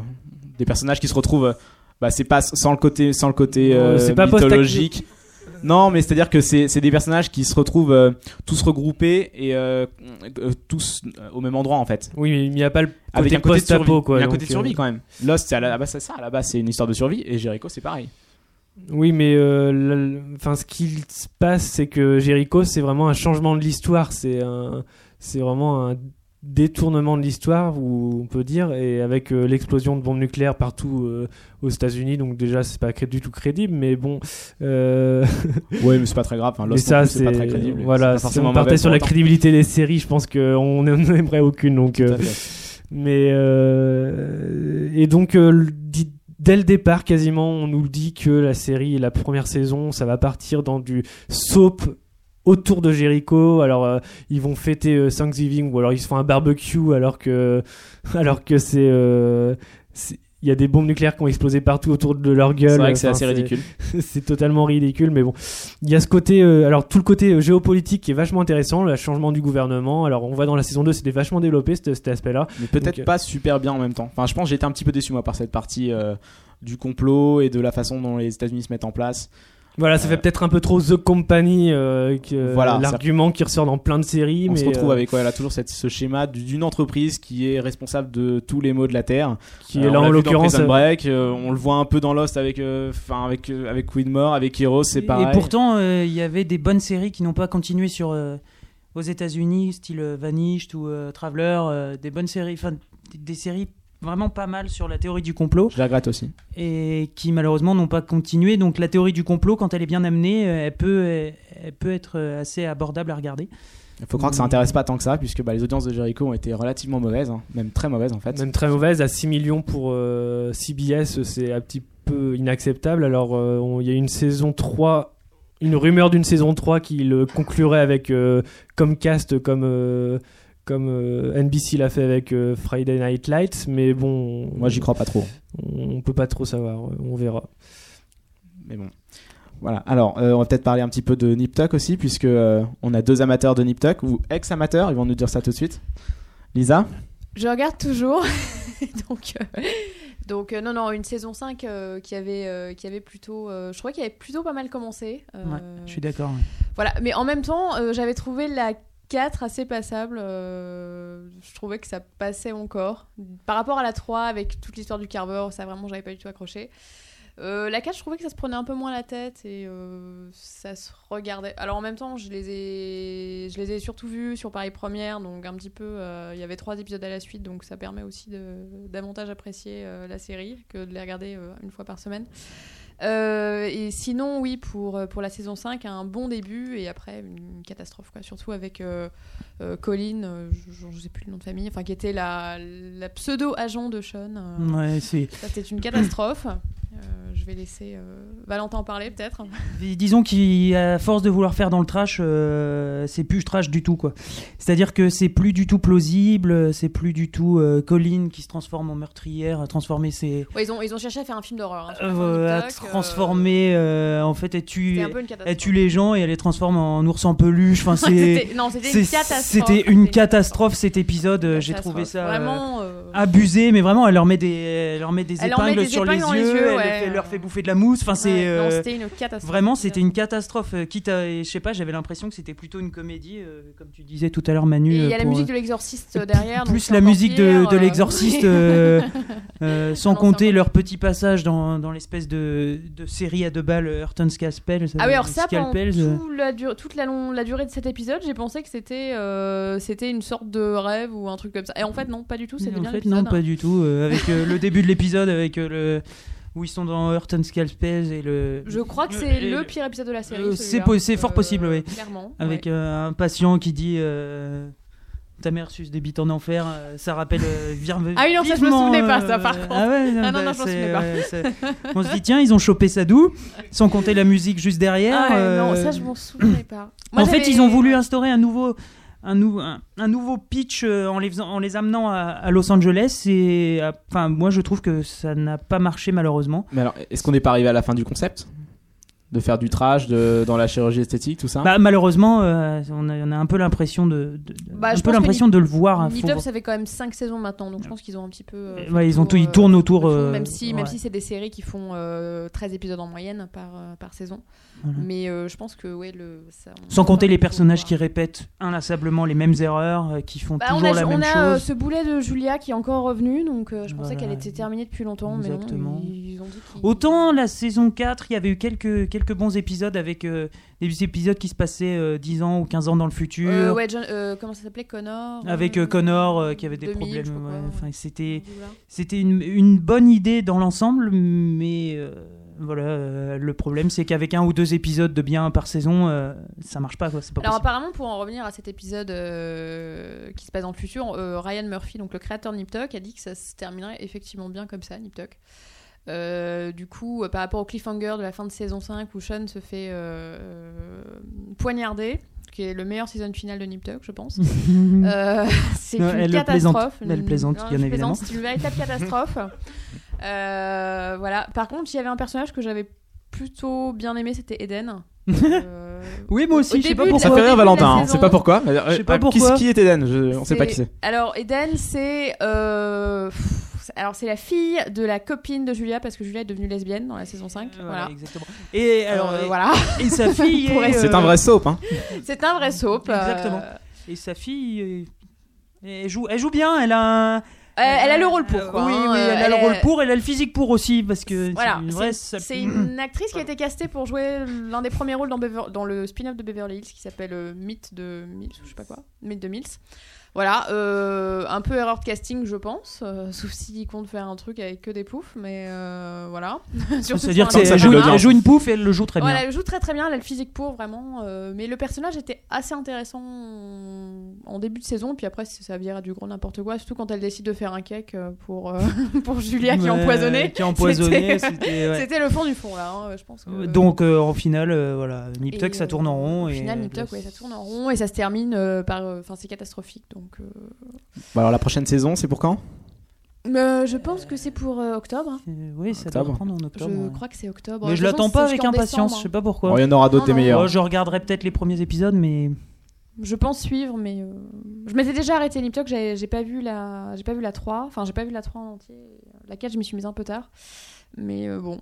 des personnages qui se retrouvent. bah, c'est pas sans le côté, sans le côté Euh, c'est pas mythologique. Non, mais c'est-à-dire que c'est des personnages qui se retrouvent euh, tous regroupés et euh, euh, tous au même endroit en fait. Oui, mais il n'y a pas le côté Avec un côté de survie. quoi. Il y a un côté de survie quand même. Lost, c'est à la base c'est ça. À la base, c'est une histoire de survie et Jericho, c'est pareil. Oui, mais euh, enfin, ce qui se passe, c'est que Jericho, c'est vraiment un changement de l'histoire. C'est un, c'est vraiment un détournement de l'histoire, on peut dire, et avec euh, l'explosion de bombes nucléaires partout euh, aux États-Unis. Donc déjà, c'est pas du tout crédible, mais bon. euh, <laughs> Ouais, mais c'est pas très grave. Mais Lost, ça, c'est pas très crédible. Voilà, si on partait sur la crédibilité des séries, je pense qu'on <laughs> n'en aimerait aucune. Donc, mais et donc dès le départ quasiment on nous dit que la série la première saison ça va partir dans du soap autour de Jericho. Alors euh, ils vont fêter euh, Thanksgiving ou alors ils se font un barbecue alors que <laughs> alors que c'est euh, c'est- il y a des bombes nucléaires qui ont explosé partout autour de leur gueule. C'est vrai que c'est assez ridicule. <laughs> c'est totalement ridicule, mais bon. Il y a ce côté, euh, alors tout le côté euh, géopolitique qui est vachement intéressant, le changement du gouvernement. Alors on voit dans la saison 2, c'était vachement développé cet, cet aspect-là. Mais peut-être euh, pas super bien en même temps. Enfin, je pense que j'ai été un petit peu déçu moi par cette partie euh, du complot et de la façon dont les États-Unis se mettent en place. Voilà, ça Euh, fait peut-être un peu trop The Company, euh, que- Voilà, l'argument qui ressort dans plein de séries. On mais se retrouve euh, avec ouais, là, toujours cette, ce schéma du- d'une entreprise qui est responsable de tous les maux de la terre. qui Euh, est là en l'occurrence. Euh, Break, euh, on le voit un peu dans Lost avec, euh, enfin avec euh, avec Widmore, avec Heroes, c'est pareil. Et pourtant, euh, il y avait des bonnes séries qui n'ont pas continué sur euh, aux États-Unis, style Vanished ou euh, Traveler, euh, des bonnes séries, enfin des, des séries vraiment pas mal sur la théorie du complot je la regrette aussi. et qui malheureusement n'ont pas continué. Donc la théorie du complot, quand elle est bien amenée, euh, elle peut, elle, elle peut être euh, assez abordable à regarder. Il faut croire que ça intéresse pas tant que ça, puisque bah, les audiences de Jericho ont été relativement mauvaises, hein, même très mauvaises en fait. Même très mauvaise, à 6 millions pour euh, CBS, c'est un petit peu inacceptable. Alors, euh, il y a une saison 3, une rumeur d'une saison 3 qui le conclurait avec euh, Comcast comme, euh, comme euh, NBC l'a fait avec euh, Friday Night Lights, mais bon, Moi, j'y crois pas trop. on peut pas trop savoir, on verra. Mais bon. Voilà. Alors, euh, on va peut-être parler un petit peu de Nip Tuck aussi, puisque euh, on a deux amateurs de Nip Tuck ou ex-amateurs. Ils vont nous dire ça tout de suite. Lisa, Je regarde toujours. <laughs> donc, euh, donc euh, non, non, une saison 5 euh, qui, avait, euh, qui avait plutôt. euh, je crois qu'il avait plutôt pas mal commencé. euh, Ouais, je suis d'accord. ouais. Voilà, mais en même temps, euh, j'avais trouvé la 4 assez passable. euh, je trouvais que ça passait encore. Par rapport à la 3, avec toute l'histoire du carveur, ça vraiment, j'avais pas du tout accroché. Euh, la 4, je trouvais que ça se prenait un peu moins la tête et euh, ça se regardait. Alors en même temps, je les ai, surtout vus sur Paris Première, donc un petit peu. Il y avait trois épisodes à la suite, donc ça permet aussi de davantage apprécier la série que de les regarder une fois par semaine. Euh, et sinon, oui, pour, euh, pour la saison 5, un bon début et après une catastrophe, quoi. Surtout avec euh, euh, Colin, je ne sais plus le nom de famille, enfin qui était la, la pseudo-agent de Sean. Ouais, c'est. Ça, c'était une catastrophe. Euh, je vais laisser euh, Valentin en parler, peut-être. Disons qu'à force de vouloir faire dans le trash, euh, c'est plus trash du tout quoi. C'est-à-dire que c'est plus du tout plausible, c'est plus du tout euh, Colin qui se transforme en meurtrière, à transformer ses, Ouais, ils, ont, ils ont cherché à faire un film d'horreur. hein, euh, à TikTok, transformer, euh, en fait, elle tue, elle tue les gens et elle les transforme en ours en peluche. Enfin, <laughs> c'est, c'était- non, c'était une catastrophe. c'était une catastrophe cet épisode. J'ai trouvé ça. Vraiment. abusé, mais vraiment, elle leur met des, elle leur met des Elle leur met épingles des sur épingles les dans yeux, les yeux, elle ouais, fait- leur ouais. fait bouffer de la mousse. Enfin, c'est non, euh, c'était une catastrophe. vraiment, c'était une catastrophe. Euh, Quitte à, je sais pas, j'avais l'impression que c'était plutôt une comédie, euh, comme tu disais tout à l'heure, Manu. Et il y euh, a la musique euh, de l'exorciste derrière. plus la musique de, pire, de euh, l'exorciste, euh, <laughs> euh, sans compter leur petit passage dans, dans l'espèce de, de série à deux balles, euh, Hurton Scalpel. Ah oui, alors ça, pendant Scalpels, euh, tout la dur- toute la, long- la durée de cet épisode, j'ai pensé que c'était euh, c'était une sorte de rêve ou un truc comme ça. Et en fait, non, pas du tout, c'était en bien fait, non, pas du tout. euh, avec euh, le début de l'épisode, avec euh, le où ils sont dans Hurton Scalpels et le. Je crois que c'est le pire épisode de la série. Euh, c'est po- fort possible, oui. Clairement. Avec ouais. euh, un patient qui dit euh, Ta mère suce des bites en enfer, ça rappelle. euh, Ah oui, non, ça, je me souvenais pas, ça, par contre. Ah ouais, Ah non, bah, non, je c'est- souvenais pas. ouais, On se dit Tiens, ils ont chopé Sadou, sans compter la musique juste derrière. Ah euh, non, ça, je m'en souvenais pas. Moi, en fait, ils ont voulu instaurer un nouveau. Un, nou- un, un nouveau pitch euh, en, les faisant- en les amenant à, à Los Angeles et euh, enfin moi je trouve que ça n'a pas marché malheureusement. Mais alors, est-ce qu'on n'est pas arrivé à la fin du concept? De faire du trash de, dans la chirurgie esthétique, tout ça Bah, malheureusement euh, on, a, on a un peu l'impression de, de- Bah, un peu l'impression de le voir. Tuck, ça fait quand même 5 saisons maintenant, donc je pense qu'ils ont un petit peu. euh, ouais, ils ont tout- ils tournent autour, euh, même si, même ouais. si c'est des séries qui font euh, 13 épisodes en moyenne par, euh, par saison. Voilà. Mais euh, je pense que, ouais, le. ça- on- Sans compter on les personnages qui répètent inlassablement les mêmes erreurs, euh, qui font Bah, toujours on a, la on même a euh, chose. ce boulet de Julia qui est encore revenu, donc euh, je pensais Voilà. qu'elle était terminée depuis longtemps, Exactement. mais non, ils ont dit qu'ils- Autant la saison 4, il y avait eu quelques, quelques bons épisodes avec euh, des épisodes qui se passaient euh, 10 ans ou 15 ans dans le futur. Euh, ouais, John- euh, comment ça s'appelait Connor Avec Connor qui avait des 2000, je problèmes. ouais, enfin, c'était une, une bonne idée dans l'ensemble, mais voilà, le problème c'est qu'avec un ou deux épisodes de bien par saison, ça marche pas quoi. C'est pas Alors possible. apparemment, pour en revenir à cet épisode qui se passe dans le futur, Ryan Murphy, donc le créateur de Nip Tuck, a dit que ça se terminerait effectivement bien comme ça, Nip Tuck. Euh, du coup, euh, par rapport au cliffhanger de la fin de saison 5 où Sean se fait euh, euh, poignarder, qui est le meilleur season final de Nip Tuck, je pense. <laughs> Euh, <laughs> c'est une elle catastrophe. plaisante. Elle plaisante, non, bien je évidemment. C'est une véritable catastrophe. <laughs> Euh, voilà. Par contre, il y avait un personnage que j'avais plutôt bien aimé, c'était Eden. Euh, Oui, moi aussi, au je sais pas pourquoi. Ça fait rire Valentin, hein, c'est pas pourquoi. Je sais pas pourquoi. Qui, qui est Eden? Je- On sait pas qui c'est. Alors Eden, c'est euh, alors c'est la fille de la copine de Julia parce que Julia est devenue lesbienne dans la saison 5. Euh, voilà. exactement. Et alors, Euh, et, voilà. et sa fille, <laughs> C'est un vrai soap, hein. <laughs> C'est un vrai soap. euh, Exactement. Et sa fille, elle joue, elle joue bien. Elle a. un- euh, elle a le rôle pour. Quoi, oui, hein, oui, elle a le rôle est- pour. Elle a le physique pour aussi parce que Voilà, c'est une une <clears throat> actrice qui a été castée pour jouer l'un des premiers rôles dans, Bever- dans le spin-off de Beverly Hills qui s'appelle euh, Mythe de Mills, je sais pas quoi, Mythe de Mills. Voilà, euh, un peu erreur de casting, je pense, euh, <laughs> sauf s'ils comptent faire un truc avec que des poufs, mais euh, voilà. <laughs> C'est-à-dire qu'elle ça joue, elle joue une pouffe et elle le joue très bien. Elle joue très très bien, elle a le physique pour vraiment. mais le personnage était assez intéressant en début de saison, puis après ça vire à du gros n'importe quoi, surtout quand elle décide de faire un cake pour, <laughs> pour Julia qui est empoisonnée. Qui est empoisonnée. C'était- ouais. Le fond du fond là, hein, je pense. Que... Donc, en final, euh, voilà, Nip Tuck, ça tourne en rond. Au et final, Nip Tuck, ça tourne en rond et ça se termine par. Enfin, c'est catastrophique donc. Euh, Bon, alors la prochaine saison, c'est pour quand? Euh, je pense que c'est pour euh, octobre. Euh, Oui, ça Octobre. doit reprendre en octobre. Je ouais. crois que c'est octobre. Mais je l'attends pas avec impatience, décembre, je sais pas pourquoi. Bon, Il y en aura d'autres des meilleurs. Oh, je regarderai peut-être les premiers épisodes, mais Je pense suivre, mais euh, je m'étais déjà arrêté Nip Tuck, j'ai j'ai pas vu la, j'ai pas vu la 3, enfin j'ai pas vu la 3 en entier, la 4 je m'y suis mise un peu tard, mais euh, bon,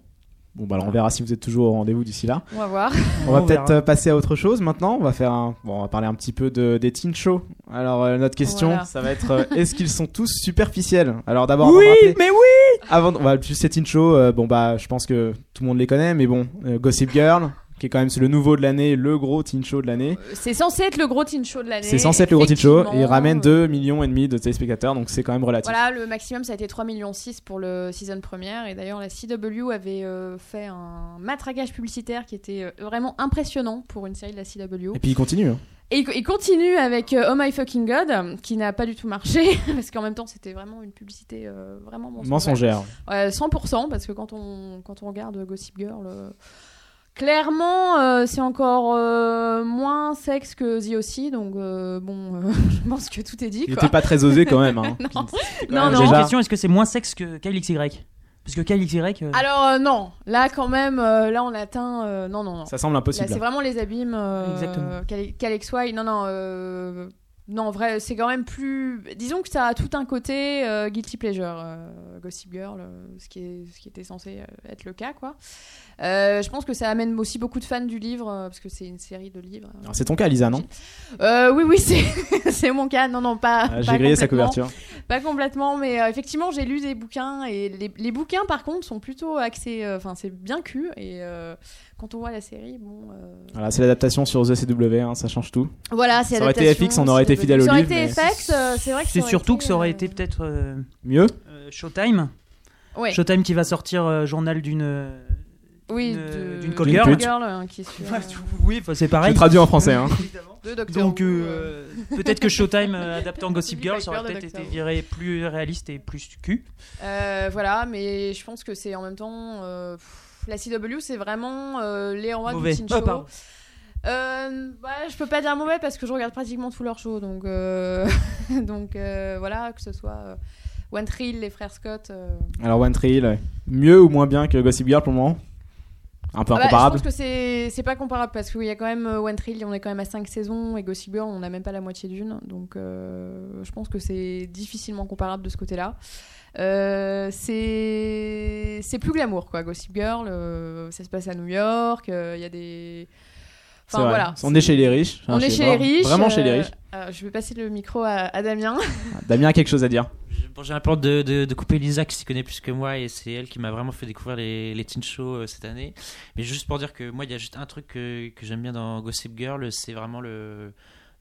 Bon, bah alors on verra si vous êtes toujours au rendez-vous d'ici là. on va voir. <laughs> On va peut-être euh, passer à autre chose maintenant. On va faire un... bon, on va parler un petit peu de, des teen shows. Alors euh, notre question, Voilà. ça va être euh, <laughs> est-ce qu'ils sont tous superficiels? Alors d'abord, oui, rappeler- mais oui. avant, de- on va plus ces teen shows. euh, bon bah, je pense que tout le monde les connaît, mais bon, euh, Gossip Girl, qui est quand même le nouveau de l'année, le gros teen show de l'année. C'est censé être le gros teen show de l'année. C'est censé être le gros teen show et il ramène 2 millions et demi de téléspectateurs, donc c'est quand même relatif. Voilà, le maximum ça a été 3 millions 6 pour le season première et d'ailleurs la CW avait euh, fait un matraquage publicitaire qui était euh, vraiment impressionnant pour une série de la CW. Et puis il continue. hein. Et il, continue avec euh, Oh My Fucking God, euh, qui n'a pas du tout marché, <laughs> parce qu'en même temps c'était vraiment une publicité euh, vraiment mensongère. Mensongère. Ouais, 100%, parce que quand on, quand on regarde Gossip Girl, euh, clairement euh, c'est encore euh, moins sexe que The aussi, donc euh, bon, euh, <laughs> je pense que tout est dit. Il Quoi. était pas très osé quand même. Hein. <laughs> Non. Quand Non, même non. J'ai une question est-ce que c'est moins sexe que Kyle XY Parce que Kyle XY. euh, Alors euh, non, là quand même, euh, là on atteint... euh, non, non, non. Ça semble Là impossible. c'est vraiment les abîmes. euh, Exactement. Cal- Cal XY, non, non. Non, en vrai, c'est quand même plus. Disons que ça a tout un côté euh, guilty pleasure, euh, Gossip Girl, euh, ce, qui est, ce qui était censé être le cas, quoi. Je pense que ça amène aussi beaucoup de fans du livre, parce que c'est une série de livres. C'est ton cas, Lisa, non? Oui, oui, <laughs> c'est mon cas. Non, non, pas. Ah, J'ai grillé sa couverture. Pas complètement, mais effectivement, j'ai lu des bouquins et les, les bouquins, par contre, sont plutôt axés. Enfin, c'est bien cul et quand on voit la série, bon. euh, Voilà, c'est l'adaptation sur The CW, hein, ça change tout. Voilà, c'est Ça aurait été FX, on aurait été c'est fidèle au Ça aurait livre, été FX, euh, c'est vrai que C'est surtout que ça aurait euh, été peut-être euh, Mieux Showtime. Ouais. Showtime qui va sortir euh, journal d'une. Oui, d'une- call girl. girl. girl, qui est sur, Ouais, euh, <laughs> oui, c'est pareil. traduit en français. Hein. <laughs> Donc euh, <laughs> peut-être que Showtime euh, adaptant Gossip Girl, ça aurait peut-être été viré plus réaliste et plus cul. Euh, voilà, mais je pense que c'est en même temps. euh, pff, la CW, c'est vraiment euh, les rois Mauvais. du teen show. Euh, bah, je peux pas dire mauvais parce que je regarde pratiquement tous leurs shows. Donc, euh, <laughs> donc euh, voilà, que ce soit euh, One Tree Hill, les frères Scott. euh, Alors, One ouais. mieux ou moins bien que Gossip Girl pour le moment? Un peu Ah bah, incomparable. je pense que c'est c'est pas comparable parce qu'il y a quand même One Tree Hill, on est quand même à 5 saisons et Gossip Girl, on n'a même pas la moitié d'une. Donc euh, je pense que c'est difficilement comparable de ce côté-là. Euh, c'est c'est plus glamour quoi, Gossip Girl. euh, ça se passe à New York, euh, il y a des. Enfin voilà. On est chez les riches. On est chez- les riches. Vraiment chez les euh, riches. euh, je vais passer le micro à, à Damien. Damien a quelque chose à dire. J'ai- Bon, j'ai un plan de, de, de couper Lisa qui s'y connaît plus que moi et c'est elle qui m'a vraiment fait découvrir les, les teen shows euh, cette année. Mais juste pour dire que moi, il y a juste un truc que, que j'aime bien dans Gossip Girl, c'est vraiment le,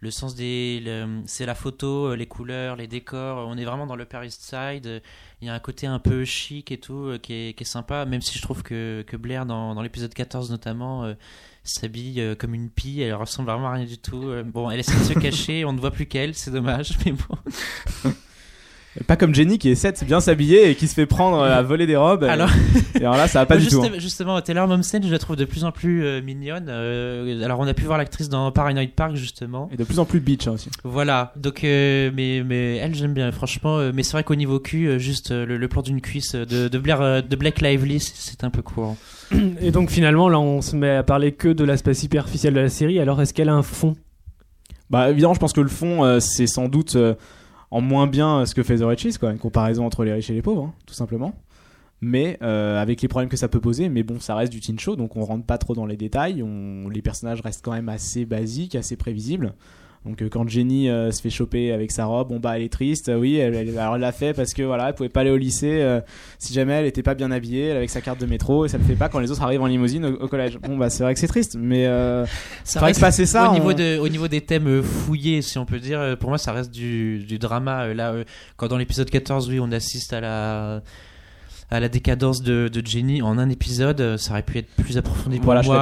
le sens des. c'est la photo, euh, les couleurs, les décors. On est vraiment dans le Paris Side. Il y a un côté un peu chic et tout euh, qui, est, qui est sympa, même si je trouve que, que Blair, dans, dans l'épisode 14 notamment, euh, s'habille euh, comme une pie. Elle ressemble vraiment à rien du tout. Euh, Bon, elle essaie de se cacher, on ne voit plus qu'elle, c'est dommage, <laughs> mais bon. Pas comme Jenny qui essaie de bien s'habiller et qui se fait prendre euh, à voler des robes. Alors- Et alors là, ça va pas du Juste- tout. hein. Justement, Taylor Momsen, je la trouve de plus en plus euh, mignonne. Euh, alors, on a pu voir l'actrice dans Paranoid Park, justement. Et de plus en plus bitch hein, aussi. Voilà. Donc, euh, mais, mais elle, j'aime bien, franchement. euh, mais c'est vrai qu'au niveau cul, euh, juste euh, le, le plan d'une cuisse de, de, Blair, euh, de Blake Lively, c'est- c'est un peu court. Et donc finalement, là, on se met à parler que de l'aspect superficiel de la série. Alors, est-ce qu'elle a un fond? Bah évidemment, je pense que le fond, euh, c'est sans doute euh, en moins bien ce que fait The Richies, quoi, une comparaison entre les riches et les pauvres, hein, tout simplement. Mais euh, avec les problèmes que ça peut poser, mais bon, ça reste du teen show, donc on rentre pas trop dans les détails. Les personnages restent quand même assez basiques, assez prévisibles. Donc euh, quand Jenny euh, se fait choper avec sa robe, bon bah elle est triste, euh, oui, elle, elle- alors elle l'a fait parce que voilà, elle pouvait pas aller au lycée euh, si jamais elle était pas bien habillée, elle avec sa carte de métro, et ça le fait pas quand les autres arrivent en limousine au, au collège. Bon bah c'est vrai que c'est triste, mais c'est vrai que passer ça, au, on- niveau de, au niveau des thèmes fouillés, si on peut dire, pour moi, ça reste du, du drama. Là, quand dans l'épisode 14, oui, on assiste à la à la décadence de, de Jenny en un épisode, ça aurait pu être plus approfondi pour Voilà, moi.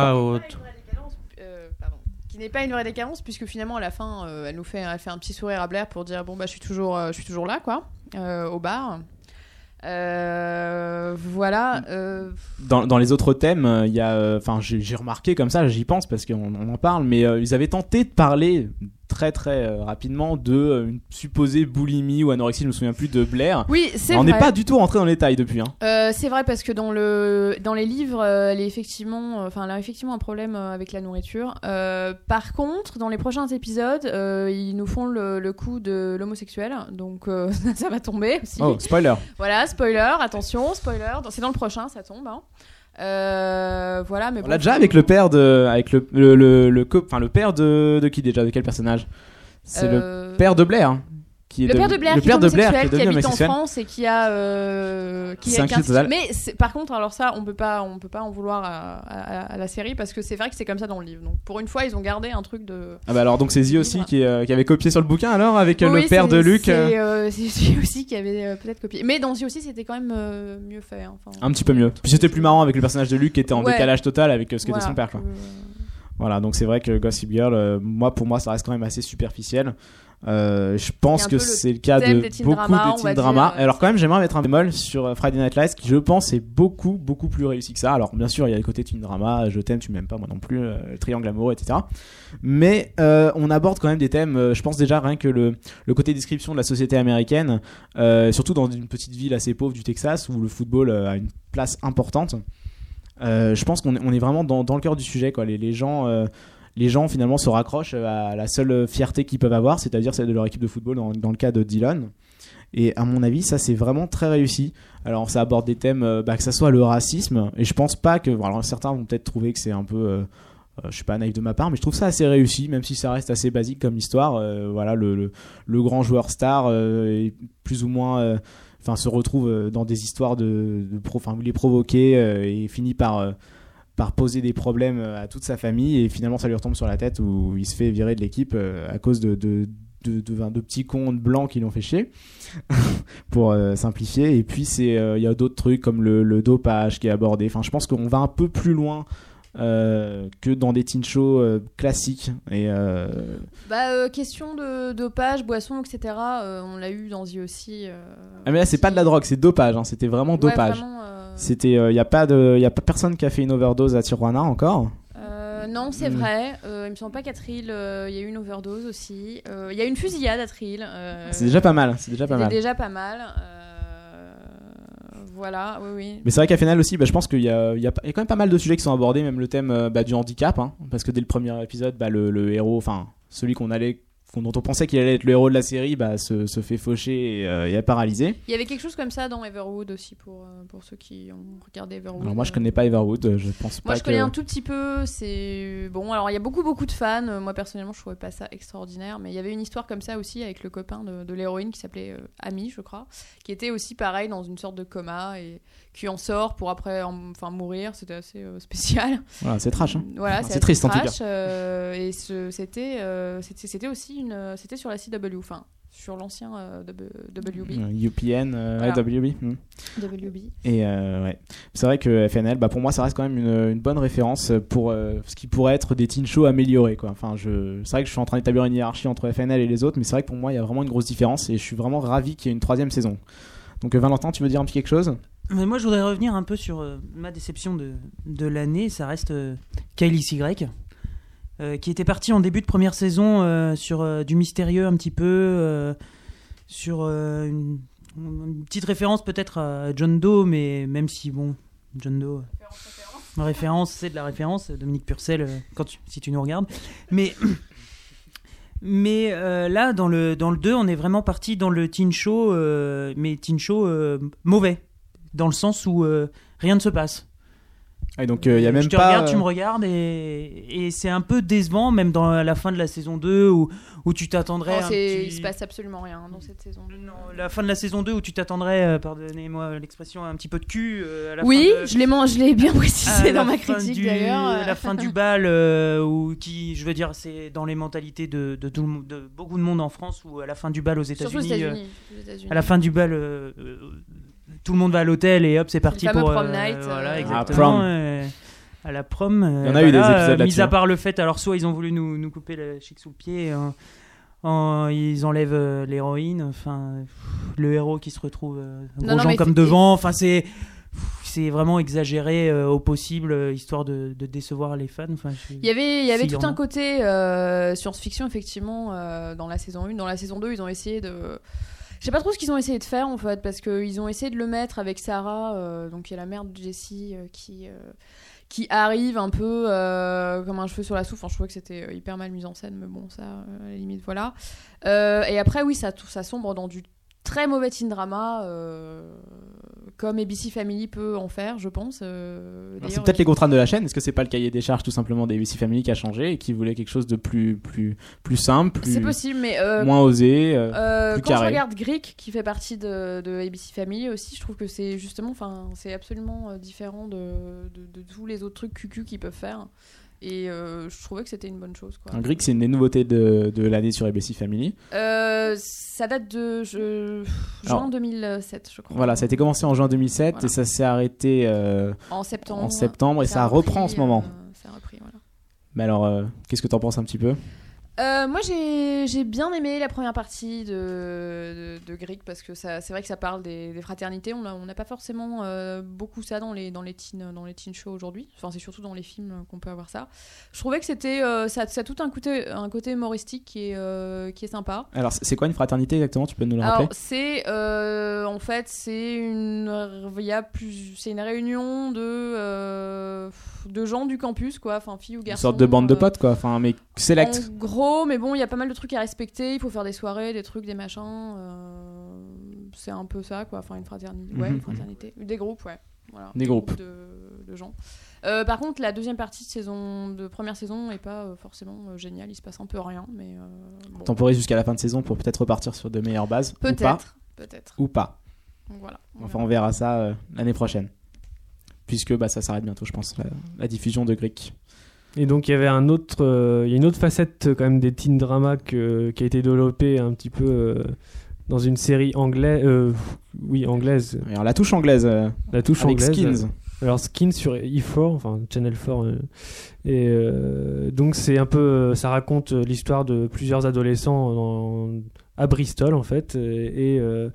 N'est pas une vraie décadence puisque finalement à la fin euh, elle nous fait, elle fait un petit sourire à Blair pour dire bon bah je suis toujours, euh, je suis toujours là quoi, euh, au bar. Voilà. dans, dans les autres thèmes, il y a, enfin, j'ai remarqué comme ça, j'y pense parce qu'on on en parle, mais ils avaient tenté de parler très très euh, rapidement de euh, une supposée boulimie ou anorexie, je me souviens plus de Blair. Oui, c'est On n'est pas du tout rentré dans les détails depuis. Hein. Euh, c'est vrai parce que dans le dans les livres, elle est effectivement, enfin, elle a effectivement un problème avec la nourriture. Par contre, dans les prochains épisodes, ils nous font le, le coup de l'homosexuel, donc <laughs> ça va tomber aussi. Oh, spoiler. Voilà, spoiler, attention, spoiler. C'est dans le prochain, ça tombe. hein. Euh, voilà, mais On bon, l'a déjà avec le père de, avec le le le, le le père de de qui déjà, de quel personnage? C'est le Euh, père de Blair. Qui est Le père de Blair, le qui, père est de Blair homosexuel, qui est qui, devenu habite en. France et qui a, euh, qui a total. Mais par contre, alors ça, on peut pas, on peut pas en vouloir à, à- à la série parce que c'est vrai que c'est comme ça dans le livre. Donc pour une fois, ils ont gardé un truc de. Ah bah alors donc c'est Zi aussi qui, euh, qui avait copié sur le bouquin alors avec euh, Oui, le père de Luc. C'est euh, euh, <laughs> Zi aussi qui avait peut-être copié. Mais dans Zi aussi, c'était quand même mieux fait. hein. Enfin, Un petit peu mieux. Puis c'était plus marrant avec le personnage de Luc qui était en Ouais. décalage total avec ce qu'était voilà, son père. Quoi. Voilà, donc c'est vrai que Gossip Girl, euh, moi pour moi ça reste quand même assez superficiel. Euh, je pense que c'est le cas de beaucoup de teen dire. Alors quand même j'aimerais mettre un bémol sur euh, Friday Night Lights qui je pense est beaucoup beaucoup plus réussi que ça. Alors bien sûr il y a le côté teen drama, je t'aime, tu m'aimes pas, moi non plus, euh, le triangle amoureux, etc. Mais euh, on aborde quand même des thèmes, je pense déjà rien que le, le côté description de la société américaine, surtout dans une petite ville assez pauvre du Texas où le football a une place importante. Je pense qu'on est, on est vraiment dans, dans le cœur du sujet. Quoi. Les, les gens, les gens finalement se raccrochent à la seule fierté qu'ils peuvent avoir, c'est-à-dire celle de leur équipe de football dans, le cas de Dylan. Et à mon avis, ça c'est vraiment très réussi. Alors ça aborde des thèmes, euh, bah, que ça soit le racisme, et je pense pas que. Alors certains vont peut-être trouver que c'est un peu. euh, euh, je suis pas naïf de ma part, mais je trouve ça assez réussi, même si ça reste assez basique comme histoire. Euh, voilà, le, grand joueur star est plus ou moins. Enfin, se retrouve dans des histoires de, de enfin, il est provoqué et finit par, par poser des problèmes euh, à toute sa famille et finalement ça lui retombe sur la tête où il se fait virer de l'équipe euh, à cause de, de, de, de, enfin, de petits cons blancs qui l'ont fait chier <laughs> pour euh, simplifier et puis c'est euh, il y a d'autres trucs comme le, le dopage qui est abordé enfin je pense qu'on va un peu plus loin euh, que dans des teen shows classiques et Bah, question de dopage, boisson, etc. on l'a eu dans The aussi. ah, mais là c'est pas de la drogue c'est dopage hein, c'était vraiment Ouais, dopage vraiment, c'était il y a pas de y a pas personne qui a fait une overdose à Tijuana encore euh, non, c'est Mm. vrai. Euh, il me semble pas qu'à Trill, euh, il y a eu une overdose aussi. Euh, Il y a eu une fusillade à Trill. euh, c'est déjà pas mal c'est déjà pas mal déjà pas mal. euh, Voilà, oui, oui. Mais c'est vrai qu'à final aussi, bah, je pense qu'il y a, il y, il y a quand même pas mal de sujets qui sont abordés, même le thème euh, bah, du handicap, hein, parce que dès le premier épisode, bah, le, le héros, enfin celui qu'on allait, dont on pensait qu'il allait être le héros de la série, bah, se, se fait faucher et, euh, et est paralysé. Il y avait quelque chose comme ça dans Everwood aussi pour, euh, pour ceux qui ont regardé Everwood. Alors moi, je connais pas Everwood, euh, je pense Moi, pas je que. connais un tout petit peu. C'est bon. Alors, il y a beaucoup, beaucoup de fans. Euh, Moi, personnellement, je trouvais pas ça extraordinaire. Mais il y avait une histoire comme ça aussi avec le copain de, de l'héroïne qui s'appelait euh, Ami, je crois, qui était aussi pareil dans une sorte de coma et qui en sort pour après, en- enfin, mourir. C'était assez euh, spécial. <laughs> Voilà, c'est trash. hein. Voilà, c'est triste, en tout trash, euh, et ce- c'était, euh, c'était, c'était aussi une, c'était sur la CW, enfin, sur l'ancien euh, W- WB. UPN, euh, Voilà. WB. hmm. WB. Et euh, ouais, c'est vrai que FNL, bah pour moi, ça reste quand même une, une bonne référence pour euh, ce qui pourrait être des teen shows améliorés. Quoi. Enfin, je, c'est vrai que je suis en train d'établir une hiérarchie entre FNL et les autres, mais c'est vrai que pour moi, il y a vraiment une grosse différence et je suis vraiment ravi qu'il y ait une troisième saison. Donc, Valentin, tu veux dire un petit quelque chose? Mais moi, je voudrais revenir un peu sur euh, ma déception de, de l'année. Ça reste euh, Kylie Y, euh, qui était parti en début de première saison euh, sur euh, du mystérieux un petit peu, sur une, une petite référence peut-être à John Doe, mais même si, bon, John Doe. euh, Référence, c'est de la référence, Dominique Purcell, quand tu- si tu nous regardes. Mais, <coughs> mais euh, là, dans le, dans le 2, on est vraiment parti dans le teen show, euh, mais teen show euh, mauvais dans le sens où euh, rien ne se passe. Et donc, euh, il y a même je te pas. regarde, tu euh, me regardes, et, et c'est un peu décevant, même dans la fin de la saison 2 où, où tu t'attendrais. Oh, petit- Il se passe absolument rien dans cette saison. Non, la fin de la saison 2 où tu t'attendrais, euh, pardonnez-moi l'expression, un petit peu de cul. euh, à la Oui, fin de- je l'ai, bien <laughs> précisé dans ma critique du- d'ailleurs. <laughs> la fin du bal, euh, où qui, je veux dire, c'est dans les mentalités de, de, tout le monde- de beaucoup de monde en France, ou à la fin du bal aux États-Unis. euh, États-Unis. aux États-Unis. à la fin du bal, euh, euh, tout le monde va à l'hôtel et hop, c'est parti pour. prom euh, night, voilà, exactement. prom. euh, à la prom. euh, Il y en a eu des épisodes euh, là-dessus, Mis à hein. part le fait, alors soit ils ont voulu nous, nous couper le chic sous le pied, euh, en- ils enlèvent euh, l'héroïne, enfin le héros qui se retrouve euh, Non, gros non, gens mais comme devant, enfin c'est c'est vraiment exagéré euh, au possible, euh, histoire de, de décevoir les fans. Enfin, je suis- Il y avait, il y avait tout un côté euh, science-fiction, effectivement, euh, dans la saison 1. Dans la saison 2, ils ont essayé de. Je sais pas trop ce qu'ils ont essayé de faire, en fait, parce qu'ils ont essayé de le mettre avec Sarah, euh, donc il y a la mère de Jessie euh, qui. euh, qui arrive un peu euh, comme un cheveu sur la soupe. Enfin, je trouvais que c'était hyper mal mis en scène, mais bon, ça, à la limite, voilà. Et après, oui, ça, ça sombre dans du très mauvais teen drama, comme ABC Family peut en faire, je pense. euh, C'est peut-être les contraintes de la chaîne. Est-ce que c'est pas le cahier des charges tout simplement des ABC Family qui a changé et qui voulait quelque chose de plus plus plus simple, plus C'est possible, mais euh, moins osé euh, plus quand je carré? regarde Greek, qui fait partie de, de ABC Family aussi, je trouve que c'est justement, enfin, c'est absolument différent de, de, de tous les autres trucs cucu qu'ils peuvent faire. Et euh, je trouvais que c'était une bonne chose. Quoi. Un Greek, c'est une des nouveautés de, de l'année sur ABC Family. Euh, ça date de je- juin Alors, 2007, je crois. Voilà, ça a été commencé en juin 2007 Voilà. et ça s'est arrêté euh, en septembre. en septembre et ça, reprend en ce moment. ça a repris, voilà. Mais alors, qu'est-ce que t'en penses un petit peu? Euh, moi, j'ai bien aimé la première partie de, de, de Greek parce que c'est vrai que ça parle des, des fraternités. On n'a pas forcément euh, beaucoup ça dans les, dans les teen, dans les teen shows aujourd'hui. Enfin, c'est surtout dans les films qu'on peut avoir ça. Je trouvais que c'était euh, ça, ça a tout un côté, un côté humoristique qui est, qui est sympa. Alors, c'est quoi une fraternité exactement? Tu peux nous le rappeler? Alors, c'est en fait, c'est une, il y a plus, c'est une réunion de, de gens du campus, quoi, enfin filles ou Une garçons. sorte de bande de potes, quoi. Enfin, mais select. en gros, mais bon, il y a pas mal de trucs à respecter. Il faut faire des soirées, des trucs, des machins. euh, c'est un peu ça, quoi. Enfin, une fraternité. Ouais, Mhm. une fraternité. Des groupes, ouais. Voilà, Des groupes. de, de gens. Euh, par contre, la deuxième partie de saison, de première saison, est pas euh, forcément euh, géniale. Il se passe un peu rien, mais bon. Temporise jusqu'à la fin de saison pour peut-être repartir sur de meilleures bases. Peut-être, peut-être. Ou pas. Donc voilà. Enfin, on verra ça l'année prochaine. Puisque bah, ça s'arrête bientôt, je pense, la, la diffusion de Greek. Et donc il y avait un autre, euh, il y a une autre facette euh, quand même des teen dramas que- qui a été développée un petit peu euh, dans une série anglaise, euh, oui anglaise, Alors, la touche anglaise, euh, la touche avec anglaise. Skins. Alors Skins sur E4, enfin Channel 4, euh, et euh, donc c'est un peu, euh, ça raconte euh, l'histoire de plusieurs adolescents dans- à Bristol en fait, et, et, euh,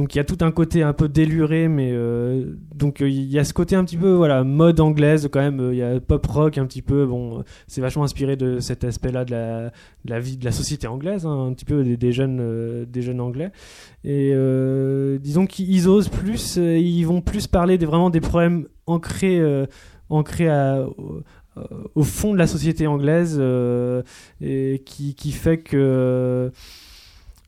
donc il y a tout un côté un peu déluré, mais euh, donc euh, il y a ce côté un petit peu voilà mode anglaise quand même, euh, il y a pop rock un petit peu, bon c'est vachement inspiré de cet aspect-là de la, vie de la société anglaise, hein, un petit peu des, jeunes des jeunes anglais. Et disons qu'ils osent plus, ils vont plus parler vraiment des problèmes ancrés, ancrés au, fond de la société anglaise, et qui, fait que,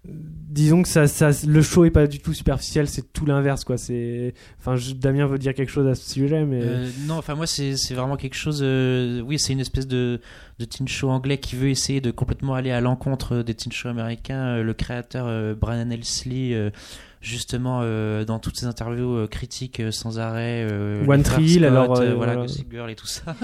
disons que ça, ça, le show est pas du tout superficiel, c'est tout l'inverse, quoi. C'est, enfin, Damien veut dire quelque chose à ce sujet, mais Euh, non, enfin moi c'est vraiment quelque chose. euh, oui, c'est une espèce de, de teen show anglais qui veut essayer de complètement aller à l'encontre des teen shows américains. Euh, Le créateur euh, Brian Elsley, euh, justement euh, dans toutes ses interviews euh, critiques euh, sans arrêt. euh, One Tree alors, voilà. Gossip Girl et tout ça.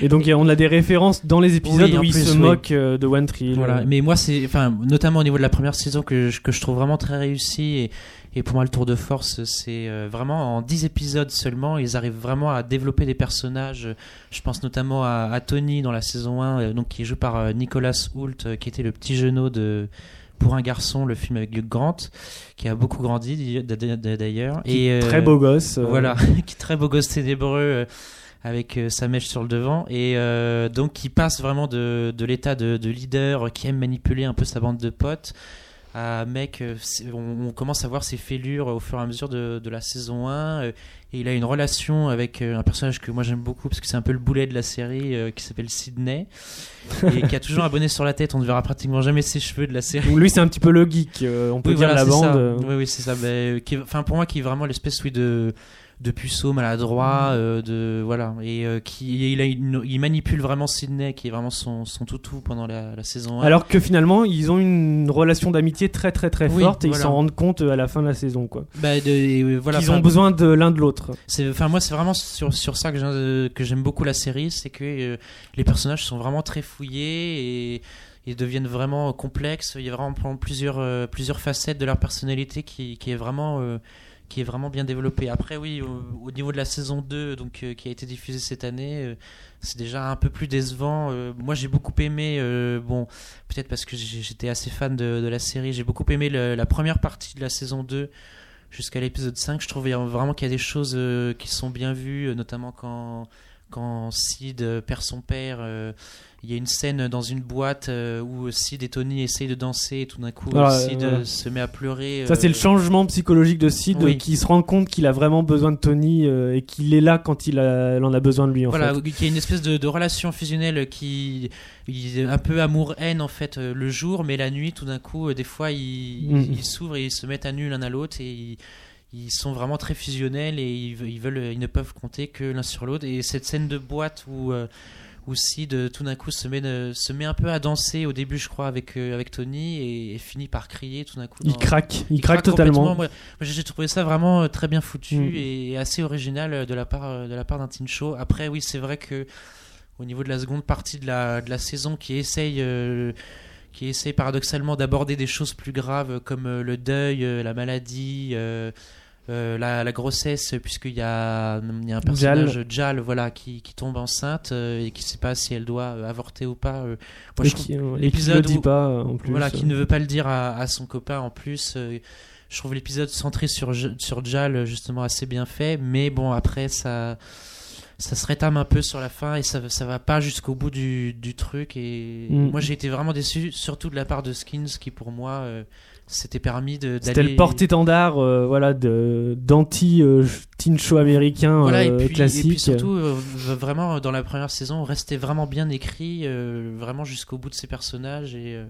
et donc on a des références dans les épisodes Oui, où il plus, se oui. moque euh, de One Tree. Voilà. Mais moi, c'est, enfin, notamment au niveau de la première saison que je, que je trouve vraiment très réussi et, et pour moi le tour de force, c'est euh, vraiment en 10 épisodes seulement, ils arrivent vraiment à développer des personnages. Je pense notamment à, à Tony dans la saison 1, euh, donc qui est joué par Nicolas Hoult, qui était le petit genou de pour un garçon, le film avec Hugh Grant, qui a beaucoup grandi d'ailleurs. Et très euh, beau gosse. euh, voilà, <laughs> qui est très beau gosse ténébreux euh, avec sa mèche sur le devant et euh, donc qui passe vraiment de, de l'état de, de leader qui aime manipuler un peu sa bande de potes à mec, euh, on, on commence à voir ses fêlures au fur et à mesure de, de la saison 1 euh, et il a une relation avec euh, un personnage que moi j'aime beaucoup parce que c'est un peu le boulet de la série euh, qui s'appelle Sydney et qui a <laughs> toujours un bonnet sur la tête, on ne verra pratiquement jamais ses cheveux de la série. Donc lui c'est un petit peu le geek, euh, on peut Oui, dire voilà, la bande. ça. euh. Oui, oui, c'est ça. Enfin, pour moi, qui est vraiment l'espèce oui, de de puceau maladroit, euh, de voilà, et euh, qui il, a une- il manipule vraiment Sydney, qui est vraiment son, son toutou pendant la, la saison 1. Alors que finalement, ils ont une relation d'amitié très très très Oui, forte et voilà. ils s'en rendent compte euh, à la fin de la saison, quoi. Bah, de- et, voilà, enfin, ont besoin de l'un de l'autre. C'est, enfin, moi, c'est vraiment sur, sur ça que, j'ai- euh, que j'aime beaucoup la série, c'est que euh, les personnages sont vraiment très fouillés et, et deviennent vraiment complexes. Il y a vraiment plusieurs, plusieurs facettes de leur personnalité qui, qui est vraiment. Qui est vraiment bien développée. Après, oui, au, au niveau de la saison 2, donc, euh, qui a été diffusée cette année, euh, c'est déjà un peu plus décevant. Euh, moi, j'ai beaucoup aimé, bon, peut-être parce que j'étais assez fan de, la série, j'ai beaucoup aimé la première partie de la saison 2 jusqu'à l'épisode 5. Je trouvais vraiment qu'il y a des choses qui sont bien vues, notamment quand, quand Sid perd son père. Il y a une scène dans une boîte euh, où Sid et Tony essayent de danser et tout d'un coup Sid euh, euh, voilà. se met à pleurer. Ça, c'est le changement psychologique de Sid oui. qui se rend compte qu'il a vraiment besoin de Tony et qu'il est là quand il, a- il en a besoin de lui, en Voilà, fait. qu'il y a une espèce de, de relation fusionnelle qui il est un peu amour-haine en fait le jour, mais la nuit tout d'un coup, des fois ils ils s'ouvrent et ils se mettent à nu l'un à l'autre et ils, ils sont vraiment très fusionnels et ils, ve- ils veulent, ils ne peuvent compter que l'un sur l'autre. Et cette scène de boîte où euh, où Sid tout d'un coup se met de- se met un peu à danser au début, je crois, avec euh, avec Tony et, et finit par crier tout d'un coup. Il craque, il, il craque, totalement. Moi, j'ai trouvé ça vraiment euh, très bien foutu Mm. et assez original euh, de la part euh, de la part d'un teen show. Après, oui, c'est vrai que au niveau de la seconde partie de la de la saison, qui essaye euh, qui essaye paradoxalement d'aborder des choses plus graves comme euh, le deuil, euh, la maladie. Euh, la, la grossesse, puisqu'il y y a un personnage, Jal, voilà, qui, qui tombe enceinte euh, et qui ne sait pas si elle doit euh, avorter ou pas. Moi, je trouve- qui, l'épisode le dit pas en plus. voilà, qui ne veut pas le dire à, à son copain en plus. je trouve l'épisode centré sur, sur Jal justement assez bien fait, mais bon, après ça, ça se rétame un peu sur la fin et ça, ça va pas jusqu'au bout du, du truc. Et Mm. moi j'ai été vraiment déçu, surtout de la part de Skins qui pour moi s'était permis C'était le porte-étendard euh, voilà, de- d'anti-teen show américain Voilà, euh, et, puis, et classique. puis surtout, euh, vraiment, dans la première saison, restait vraiment bien écrit, euh, vraiment jusqu'au bout de ses personnages. Et, euh,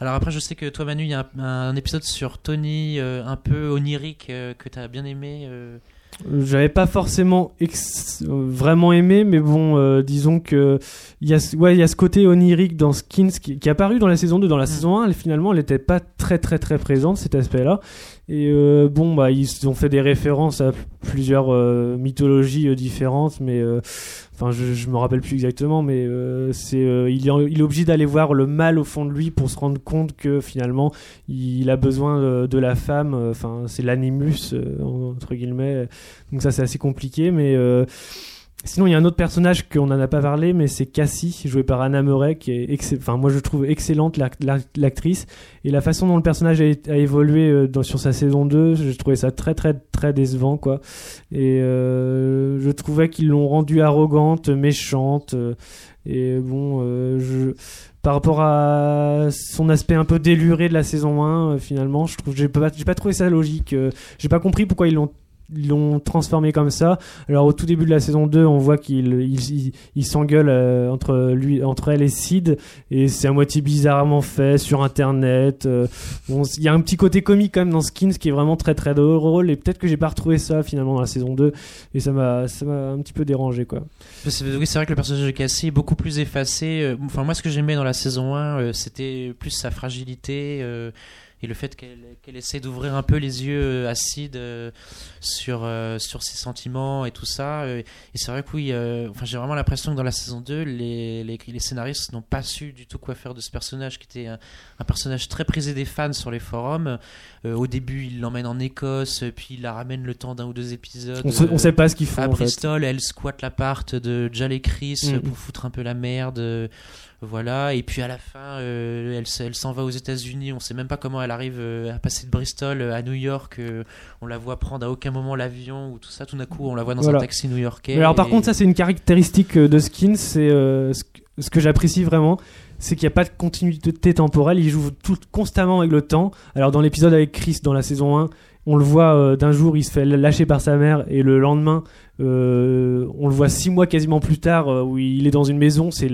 Alors après, je sais que toi, Manu, il y a un, un épisode sur Tony, euh, un peu onirique, euh, que tu as bien aimé. euh. J'avais pas forcément ex- vraiment aimé, mais bon, euh, disons que il y a, ce- ouais, il y a ce côté onirique dans Skins qui, qui est apparu dans la saison 2. Dans la Mm. saison 1, elle, finalement, elle était pas très très très présente cet aspect-là. Et euh, bon, bah ils ont fait des références à plusieurs euh, mythologies différentes, mais enfin, je, je me rappelle plus exactement, mais euh, c'est euh, il, est, il est obligé d'aller voir le mal au fond de lui pour se rendre compte que finalement il a besoin de, de la femme. euh, Enfin, c'est l'animus euh, entre guillemets. Donc ça c'est assez compliqué, mais euh, sinon il y a un autre personnage qu'on n'en a pas parlé, mais c'est Cassie, jouée par Anna Murray, qui est, excell- enfin moi je trouve excellente l'ac- l'ac- l'actrice et la façon dont le personnage a, évolué euh, sur sa saison 2, j'ai trouvé ça très très très décevant quoi. Et euh, je trouvais qu'ils l'ont rendue arrogante, méchante. euh, et bon, je par rapport à son aspect un peu déluré de la saison 1 euh, finalement je trouve j'ai pas pas trouvé ça logique j'ai pas compris pourquoi ils l'ont l'ont transformé comme ça. Alors au tout début de la saison 2, on voit qu'il il, s'engueule euh, entre lui entre elle et Sid et c'est à moitié bizarrement fait sur internet. euh, il y a un petit côté comique quand même dans Skins qui est vraiment très très drôle et peut-être que j'ai pas retrouvé ça finalement dans la saison 2 et ça m'a ça m'a un petit peu dérangé quoi. Oui, c'est vrai que le personnage de Cassie est beaucoup plus effacé. Euh, Enfin, moi, ce que j'aimais dans la saison 1, euh, c'était plus sa fragilité et le fait qu'elle qu'elle essaie d'ouvrir un peu les yeux euh, acides euh, sur, euh, sur ses sentiments et tout ça. Et c'est vrai que oui, enfin, j'ai vraiment l'impression que dans la saison 2, les, les, les scénaristes n'ont pas su du tout quoi faire de ce personnage qui était un, un personnage très prisé des fans sur les forums. Au début, il l'emmène en Écosse, puis il la ramène le temps d'un ou deux épisodes. On, sait, on sait pas ce qu'ils font à en fait. Bristol, elle squatte l'appart de Jal et Chris Mhm. pour foutre un peu la merde. Voilà, et puis à la fin, euh, elle, s'en va aux États-Unis. On sait même pas comment elle arrive euh, à passer de Bristol euh, à New York. euh, on la voit prendre à aucun moment l'avion ou tout ça. Tout d'un coup, on la voit dans Voilà. un taxi new-yorkais. Alors par et- contre ça c'est une caractéristique de Skins, c'est ce que- j'apprécie vraiment, c'est qu'il n'y a pas de continuité temporelle, il joue tout constamment avec le temps. Alors dans l'épisode avec Chris dans la saison 1, on le voit d'un jour il se fait lâcher par sa mère et le lendemain euh, on le voit six mois quasiment plus tard euh, où il est dans une maison, c'est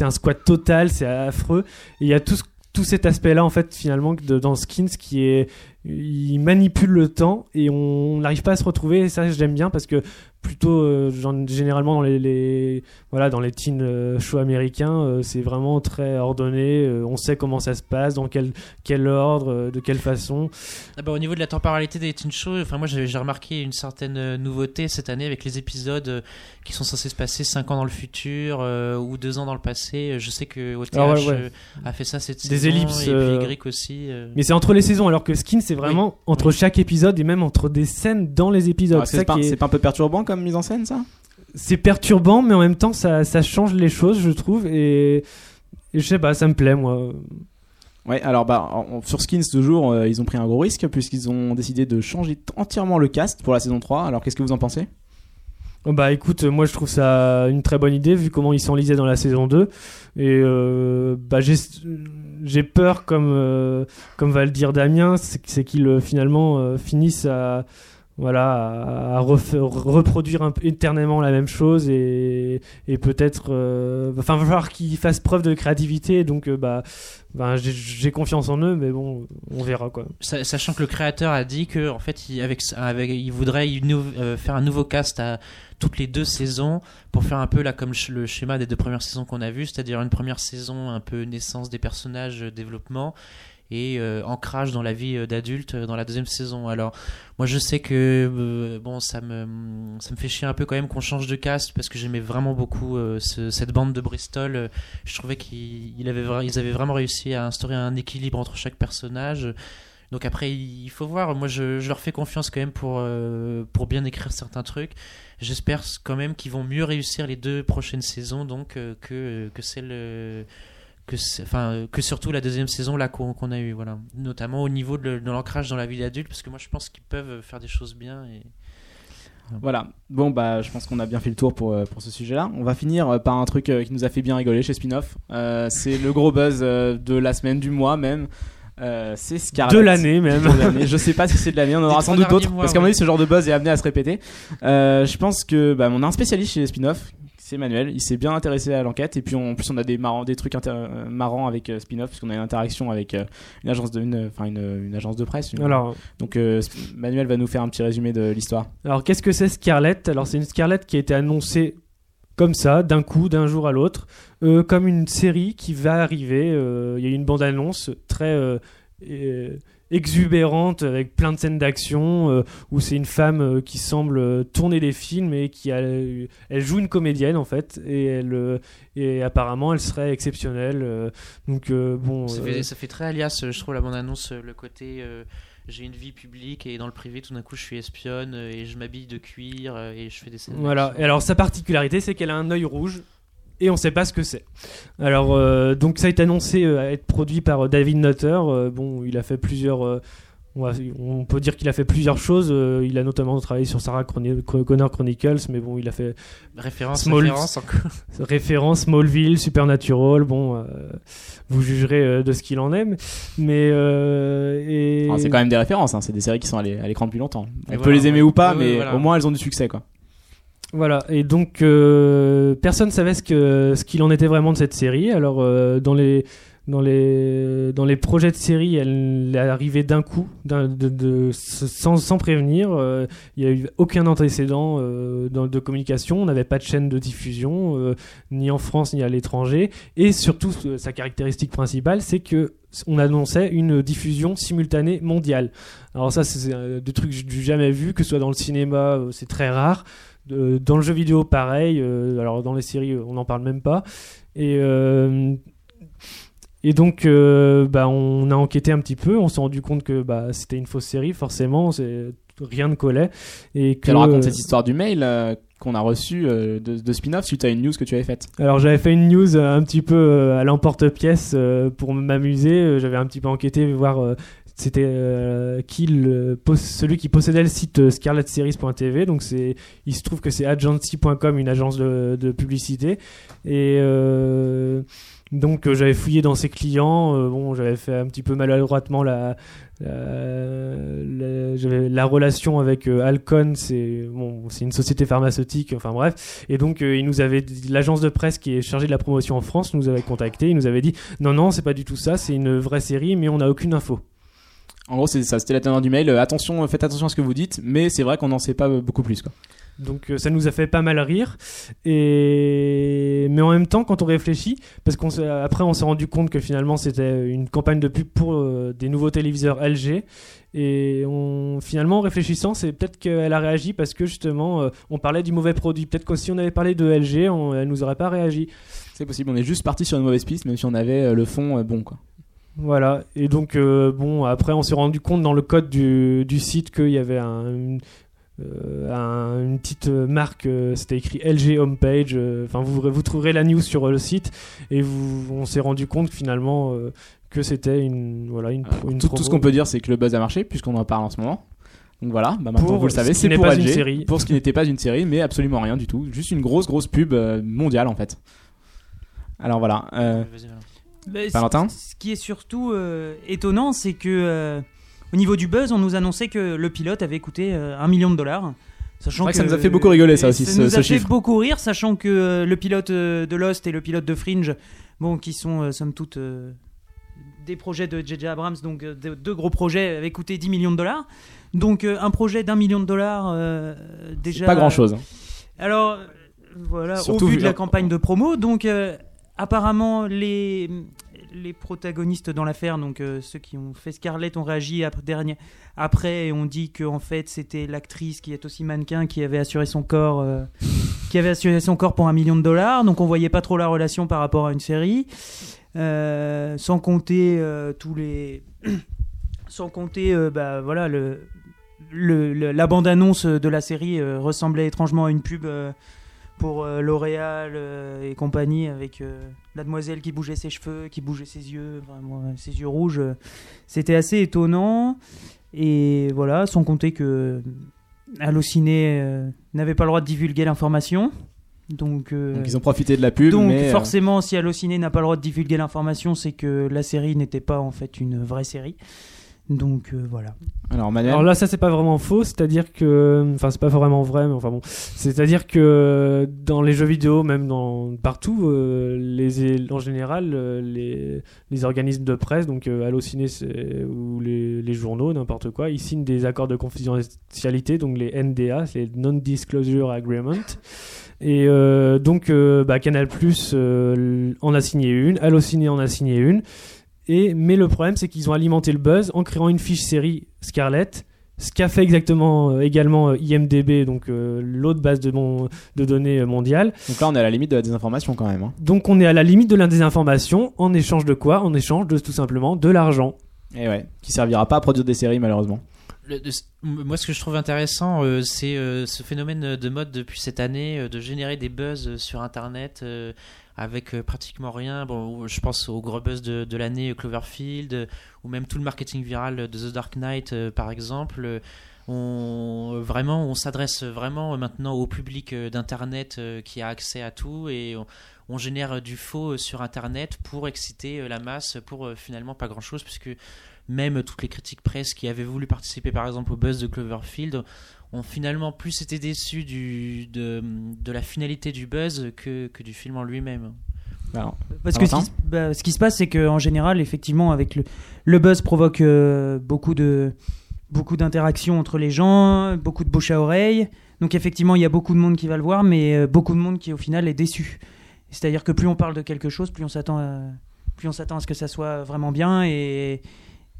un squat total, c'est affreux. Il y a tout, tout cet aspect-là en fait finalement dans Skins qui est il manipule le temps et on n'arrive pas à se retrouver et ça j'aime bien parce que plutôt euh, genre, généralement dans les, les- voilà dans les teen euh, shows américains euh, c'est vraiment très ordonné euh, on sait comment ça se passe dans quel quel ordre euh, de quelle façon Ah bah, au niveau de la temporalité des teen shows, enfin moi j'ai remarqué une certaine nouveauté cette année avec les épisodes qui sont censés se passer 5 ans dans le futur euh, ou 2 ans dans le passé. Je sais que OTH Ah ouais, ouais. a fait ça cette Des saison ellipses, et puis Y aussi. euh. mais c'est entre les saisons alors que Skin c'est vraiment entre chaque épisode et même entre des scènes dans les épisodes Ah, C'est pas, est- un peu perturbant comme mise en scène ça? C'est perturbant mais en même temps ça, ça change les choses je trouve et, et je sais pas ça me plaît moi Ouais, alors bah sur Skins toujours, euh, ils ont pris un gros risque puisqu'ils ont décidé de changer entièrement le cast pour la saison 3. Alors qu'est-ce que vous en pensez? Oh Bah écoute, moi je trouve ça une très bonne idée vu comment ils s'enlisaient dans la saison 2. Et euh, bah j'ai peur, comme, euh, comme va le dire Damien, c'est qu'ils euh, finalement euh, finissent à, voilà, à, reproduire éternellement la même chose et, peut-être. euh, Enfin, va falloir qu'ils fassent preuve de créativité. Donc euh, bah, bah, j'ai- confiance en eux, mais bon, on verra quoi. Sa- Sachant que le créateur a dit que en fait, il, avec, il voudrait euh, faire un nouveau cast à toutes les deux saisons pour faire un peu là comme le schéma des deux premières saisons qu'on a vu, c'est-à-dire une première saison un peu naissance des personnages, euh, développement et euh, ancrage dans la vie euh, d'adulte euh, dans la deuxième saison. Alors moi je sais que euh, bon ça me ça me fait chier un peu quand même qu'on change de cast parce que j'aimais vraiment beaucoup euh, ce- cette bande de Bristol. Euh, Je trouvais qu'ils vra- ils avaient vraiment réussi à instaurer un équilibre entre chaque personnage. Donc après, il faut voir. Moi, je, leur fais confiance quand même pour, euh, pour bien écrire certains trucs. J'espère quand même qu'ils vont mieux réussir les deux prochaines saisons donc euh, que, que celle. euh, que, enfin, que surtout la deuxième saison là qu'on qu'on a eu voilà notamment au niveau de, de l'ancrage dans la vie d'adulte parce que moi je pense qu'ils peuvent faire des choses bien et Voilà. Bon, bah, je pense qu'on a bien fait le tour pour, euh, pour ce sujet-là. On va finir euh, par un truc euh, qui nous a fait bien rigoler chez Spinoff. Euh, c'est le gros buzz euh, de la semaine, du mois même. Euh, c'est Scarlett. De l'année même. De. Je sais pas si c'est de l'année, on <laughs> en aura sans doute d'autres. Parce qu'à mon avis, ce genre de buzz est amené à se répéter. Euh, je pense que bah, on a un spécialiste chez les spin-off, c'est Manuel. Il s'est bien intéressé à l'enquête. Et puis on- en plus, on a des, marrants, des trucs euh, marrants avec euh, spin-off, parce qu'on a une interaction avec euh, une, agence de, une, enfin, une, une agence de presse. une- Alors, Donc euh, Manuel va nous faire un petit résumé de l'histoire. Alors qu'est-ce que c'est Scarlett? Alors c'est une Scarlett qui a été annoncée comme ça, d'un coup, d'un jour à l'autre, comme une série qui va arriver. Il y a eu une bande-annonce très exubérante avec plein de scènes d'action euh, où c'est une femme euh, qui semble euh, tourner des films et qui a, elle joue une comédienne en fait et elle et apparemment elle serait exceptionnelle. donc bon. ça fait, ça fait très alias je trouve la bande annonce le côté j'ai une vie publique et dans le privé tout d'un coup je suis espionne et je m'habille de cuir et je fais des scènes Voilà. Et alors sa particularité, c'est qu'elle a un œil rouge et on sait pas ce que c'est. Alors euh, donc ça a été annoncé euh, à être produit par euh, David Nutter. Euh, bon, il a fait plusieurs. euh, on, va- on peut dire qu'il a fait plusieurs choses. Euh, il a notamment travaillé sur Sarah Chroni- Connor Chronicles, mais bon, il a fait référence Small- référence encore <laughs> référence Smallville, Supernatural. Bon, euh, vous jugerez euh, de ce qu'il en est, mais- euh, et Alors, c'est quand même des références, hein. c'est des séries qui sont à l'é- à l'écran depuis longtemps. On Et peut voilà, les aimer ouais. ou pas, Ouais, ouais, mais voilà. au moins elles ont du succès quoi. Voilà, et donc euh, personne savait ce qu'il en était vraiment de cette série. Alors euh, dans les projets de série, elle est d'un coup, sans, prévenir. Euh, Il n'y a eu aucun antécédent de communication. On n'avait pas de chaîne de diffusion, ni en France ni à l'étranger. Et surtout, sa caractéristique principale, c'est que on annonçait une diffusion simultanée mondiale. Alors ça, c'est des trucs que j'ai jamais vu, que ce soit dans le cinéma, c'est très rare. Dans le jeu vidéo, pareil. euh, alors dans les séries, on n'en parle même pas. Et euh, et donc, euh, bah, on a enquêté un petit peu. On s'est rendu compte que bah, c'était une fausse série, forcément. Rien ne collait. Et que Tu raconte cette histoire du mail qu'on a reçu de, de spin-off suite à une news que tu avais faite. Alors j'avais fait une news un petit peu à l'emporte-pièce pour m'amuser. J'avais un petit peu enquêté, voir c'était euh, celui qui possédait le site euh, scarletseries.tv. Donc c'est, il se trouve que c'est agency.com, une agence de, publicité. Et euh, donc j'avais fouillé dans ses clients. Bon, j'avais fait un petit peu maladroitement la, la, relation avec euh, Alcon. C'est bon, une société pharmaceutique. Enfin bref. Et donc, il nous avait l'agence de presse qui est chargée de la promotion en France nous avait contacté. Il nous avait dit non, non, c'est pas du tout ça. C'est une vraie série, mais on n'a aucune info. En gros, c'est ça, c'était la teneur du mail. Euh, attention, faites attention à ce que vous dites, mais c'est vrai qu'on n'en sait pas euh, beaucoup plus quoi. Donc, euh, ça nous a fait pas mal rire. Et mais en même temps, quand on réfléchit, parce qu'on s'est- après on s'est rendu compte que finalement c'était une campagne de pub pour euh, des nouveaux téléviseurs LG. Et on, finalement, en réfléchissant, c'est peut-être qu'elle a réagi parce que justement, euh, on parlait du mauvais produit. Peut-être que si on avait parlé de LG, on, elle nous aurait pas réagi. C'est possible, on est juste parti sur une mauvaise piste, même si on avait euh, le fond euh, bon quoi. Voilà, et donc euh, bon, après on s'est rendu compte dans le code du, du site qu'il y avait un, une, euh, un- une petite marque, euh, c'était écrit LG Homepage, euh, enfin vous, vous trouverez la news sur le site, et vous, on s'est rendu compte finalement euh, que c'était une, voilà, une, Alors, une tout, tout ce qu'on peut dire, c'est que le buzz a marché, puisqu'on en parle en ce moment. Donc voilà, bah maintenant Pour vous le ce savez, c'est n'est pour pas LG, une série. pour ce qui n'était pas une série, mais absolument rien du tout. Juste une grosse, grosse pub mondiale en fait. Alors euh, voilà. Valentin ce qui est surtout euh, étonnant, c'est que euh, au niveau du buzz, on nous annonçait que le pilote avait coûté euh, un million de dollars. Sachant que ça nous a fait beaucoup rigoler, ça aussi, Ça ce- nous ce a chiffre. fait beaucoup rire, sachant que euh, le pilote de Lost et le pilote de Fringe, bon, qui sont somme toute des projets de J.J. Abrams, donc de- deux gros projets, avaient coûté 10 millions de dollars. Donc un projet d'un million de dollars, déjà. pas grand chose. Alors, euh, voilà, Surtout au vu vu- de la campagne de promo, donc euh, apparemment les, protagonistes dans l'affaire, donc euh, ceux qui ont fait Scarlett, ont réagi après, après et ont dit que fait c'était l'actrice qui est aussi mannequin qui avait assuré son corps, euh, qui avait assuré son corps pour un million de dollars. Donc on voyait pas trop la relation par rapport à une série, Euh, sans compter tous les <coughs> Sans compter, bah, voilà, la bande-annonce de la série ressemblait étrangement à une pub pour euh, L'Oréal euh, et compagnie, avec euh, la demoiselle qui bougeait ses cheveux, qui bougeait ses yeux, vraiment, ses yeux rouges. C'était assez étonnant. Et voilà, sans compter que Allociné n'avait pas le droit de divulguer l'information. Donc, Donc ils ont profité de la pub, donc mais forcément, si Allociné n'a pas le droit de divulguer l'information, c'est que la série n'était pas en fait une vraie série. Donc euh, voilà. alors Manuel, Alors là, ça c'est pas vraiment faux, c'est-à-dire que, enfin c'est pas vraiment vrai, mais enfin bon, c'est-à-dire que dans les jeux vidéo, même dans partout, euh, les, en général, euh, les, les organismes de presse, donc euh, Allociné ou les, les journaux, n'importe quoi, ils signent des accords de confidentialité, donc les NDA, les Non-Disclosure Agreement. Et euh, donc euh, bah, Canal Plus en a signé une, Allociné en a signé une. Et, mais le problème, c'est qu'ils ont alimenté le buzz en créant une fiche série Scarlett, ce qu'a fait exactement euh, également euh, IMDB, donc euh, l'autre base de, mon, de données mondiale. donc là on est à la limite de la désinformation quand même. hein. Donc on est à la limite de la désinformation, en échange de quoi? En échange de tout simplement de l'argent. Et ouais, qui servira pas à produire des séries malheureusement. Moi, ce que je trouve intéressant, euh, c'est euh, ce phénomène de mode depuis cette année euh, de générer des buzz sur Internet avec pratiquement rien. Bon, je pense au gros buzz de, l'année Cloverfield ou même tout le marketing viral de The Dark Knight, par exemple. On vraiment, on s'adresse vraiment maintenant au public d'Internet qui a accès à tout et on, on génère du faux sur Internet pour exciter la masse pour finalement pas grand-chose puisque même toutes les critiques presse qui avaient voulu participer par exemple au buzz de Cloverfield ont finalement plus été déçus du, de, de la finalité du buzz que, que du film en lui-même. Alors, Parce que ce qui, Valentin se- bah, ce qui se passe, c'est qu'en général, effectivement, avec le, le buzz provoque euh, beaucoup de beaucoup d'interactions entre les gens, beaucoup de bouche à oreille. Donc effectivement, il y a beaucoup de monde qui va le voir, mais euh, beaucoup de monde qui au final est déçu. C'est-à-dire que plus on parle de quelque chose, plus on s'attend à, plus on s'attend à ce que ça soit vraiment bien et,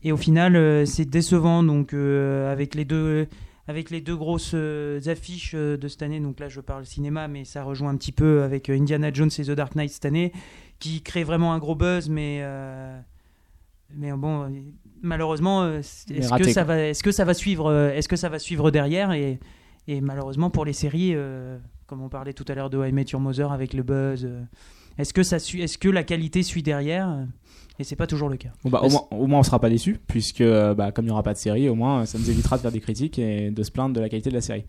et au final, euh, c'est décevant. Donc euh, avec les deux avec les deux grosses euh, affiches de cette année, donc là je parle cinéma, mais ça rejoint un petit peu avec Indiana Jones et The Dark Knight cette année, qui crée vraiment un gros buzz, mais euh, mais bon, malheureusement, est-ce que ça va, est-ce que ça va suivre, est-ce que ça va suivre derrière et et malheureusement pour les séries, euh, comme on parlait tout à l'heure de I Met Your Mother avec le buzz, euh, est-ce que ça est-ce que la qualité suit derrière? Et c'est pas toujours le cas. Bon, bah, au, moins, au moins on sera pas déçu puisque euh, bah, comme il n'y aura pas de série, au moins ça nous évitera de faire des critiques et de se plaindre de la qualité de la série.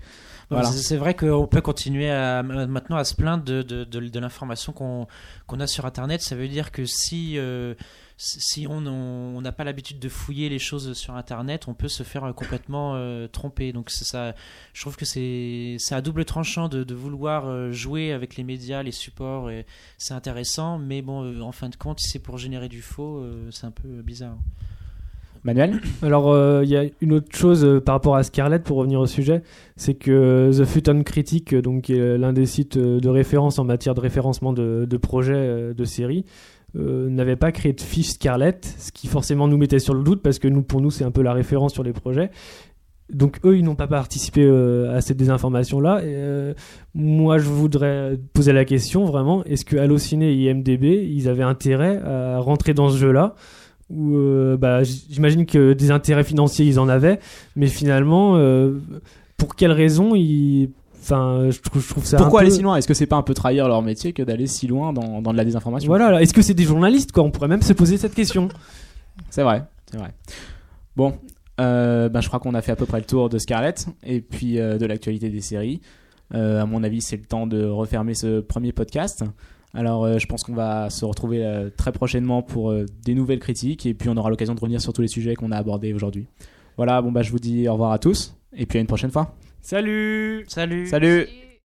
Voilà. C'est vrai qu'on peut continuer à, maintenant à se plaindre de, de, de- de l'information qu'on qu'on a sur Internet. Ça veut dire que si, euh, si on n'a pas l'habitude de fouiller les choses sur Internet, on peut se faire euh, complètement euh, tromper. Donc ça, je trouve que c'est c'est à double tranchant de, de vouloir euh, jouer avec les médias, les supports. et C'est intéressant, mais bon, en fin de compte, si c'est pour générer du faux, euh, c'est un peu bizarre. Manuel? Alors, euh, il y a une autre chose euh, par rapport à Scarlett, pour revenir au sujet, c'est que The Futon Critic, donc, qui est l'un des sites de référence en matière de référencement de, de projets de séries, euh, n'avait pas créé de fiche Scarlett, ce qui forcément nous mettait sur le doute, parce que pour nous, c'est un peu la référence sur les projets. Donc eux, ils n'ont pas participé euh, à cette désinformation-là. Euh, moi, je voudrais poser la question vraiment est-ce que Allociné et IMDb, ils avaient intérêt à rentrer dans ce jeu-là? Euh, bah, j'imagine que des intérêts financiers, ils en avaient, mais finalement, pour quelles raisons ils Enfin, je trouve, je trouve ça. Pourquoi un peu... aller si loin? Est-ce que c'est pas un peu trahir leur métier que d'aller si loin dans, dans de la désinformation? Voilà, est-ce que c'est des journalistes quoi? On pourrait même se poser cette question. <laughs> C'est vrai, c'est vrai. Bon, euh, ben, je crois qu'on a fait à peu près le tour de Scarlett et puis euh, de l'actualité des séries. Euh, à mon avis, c'est le temps de refermer ce premier podcast. Alors, euh, je pense qu'on va se retrouver euh, très prochainement pour euh, des nouvelles critiques et puis on aura l'occasion de revenir sur tous les sujets qu'on a abordés aujourd'hui. Voilà, bon bah je vous dis au revoir à tous et puis à une prochaine fois. Salut. Salut. Salut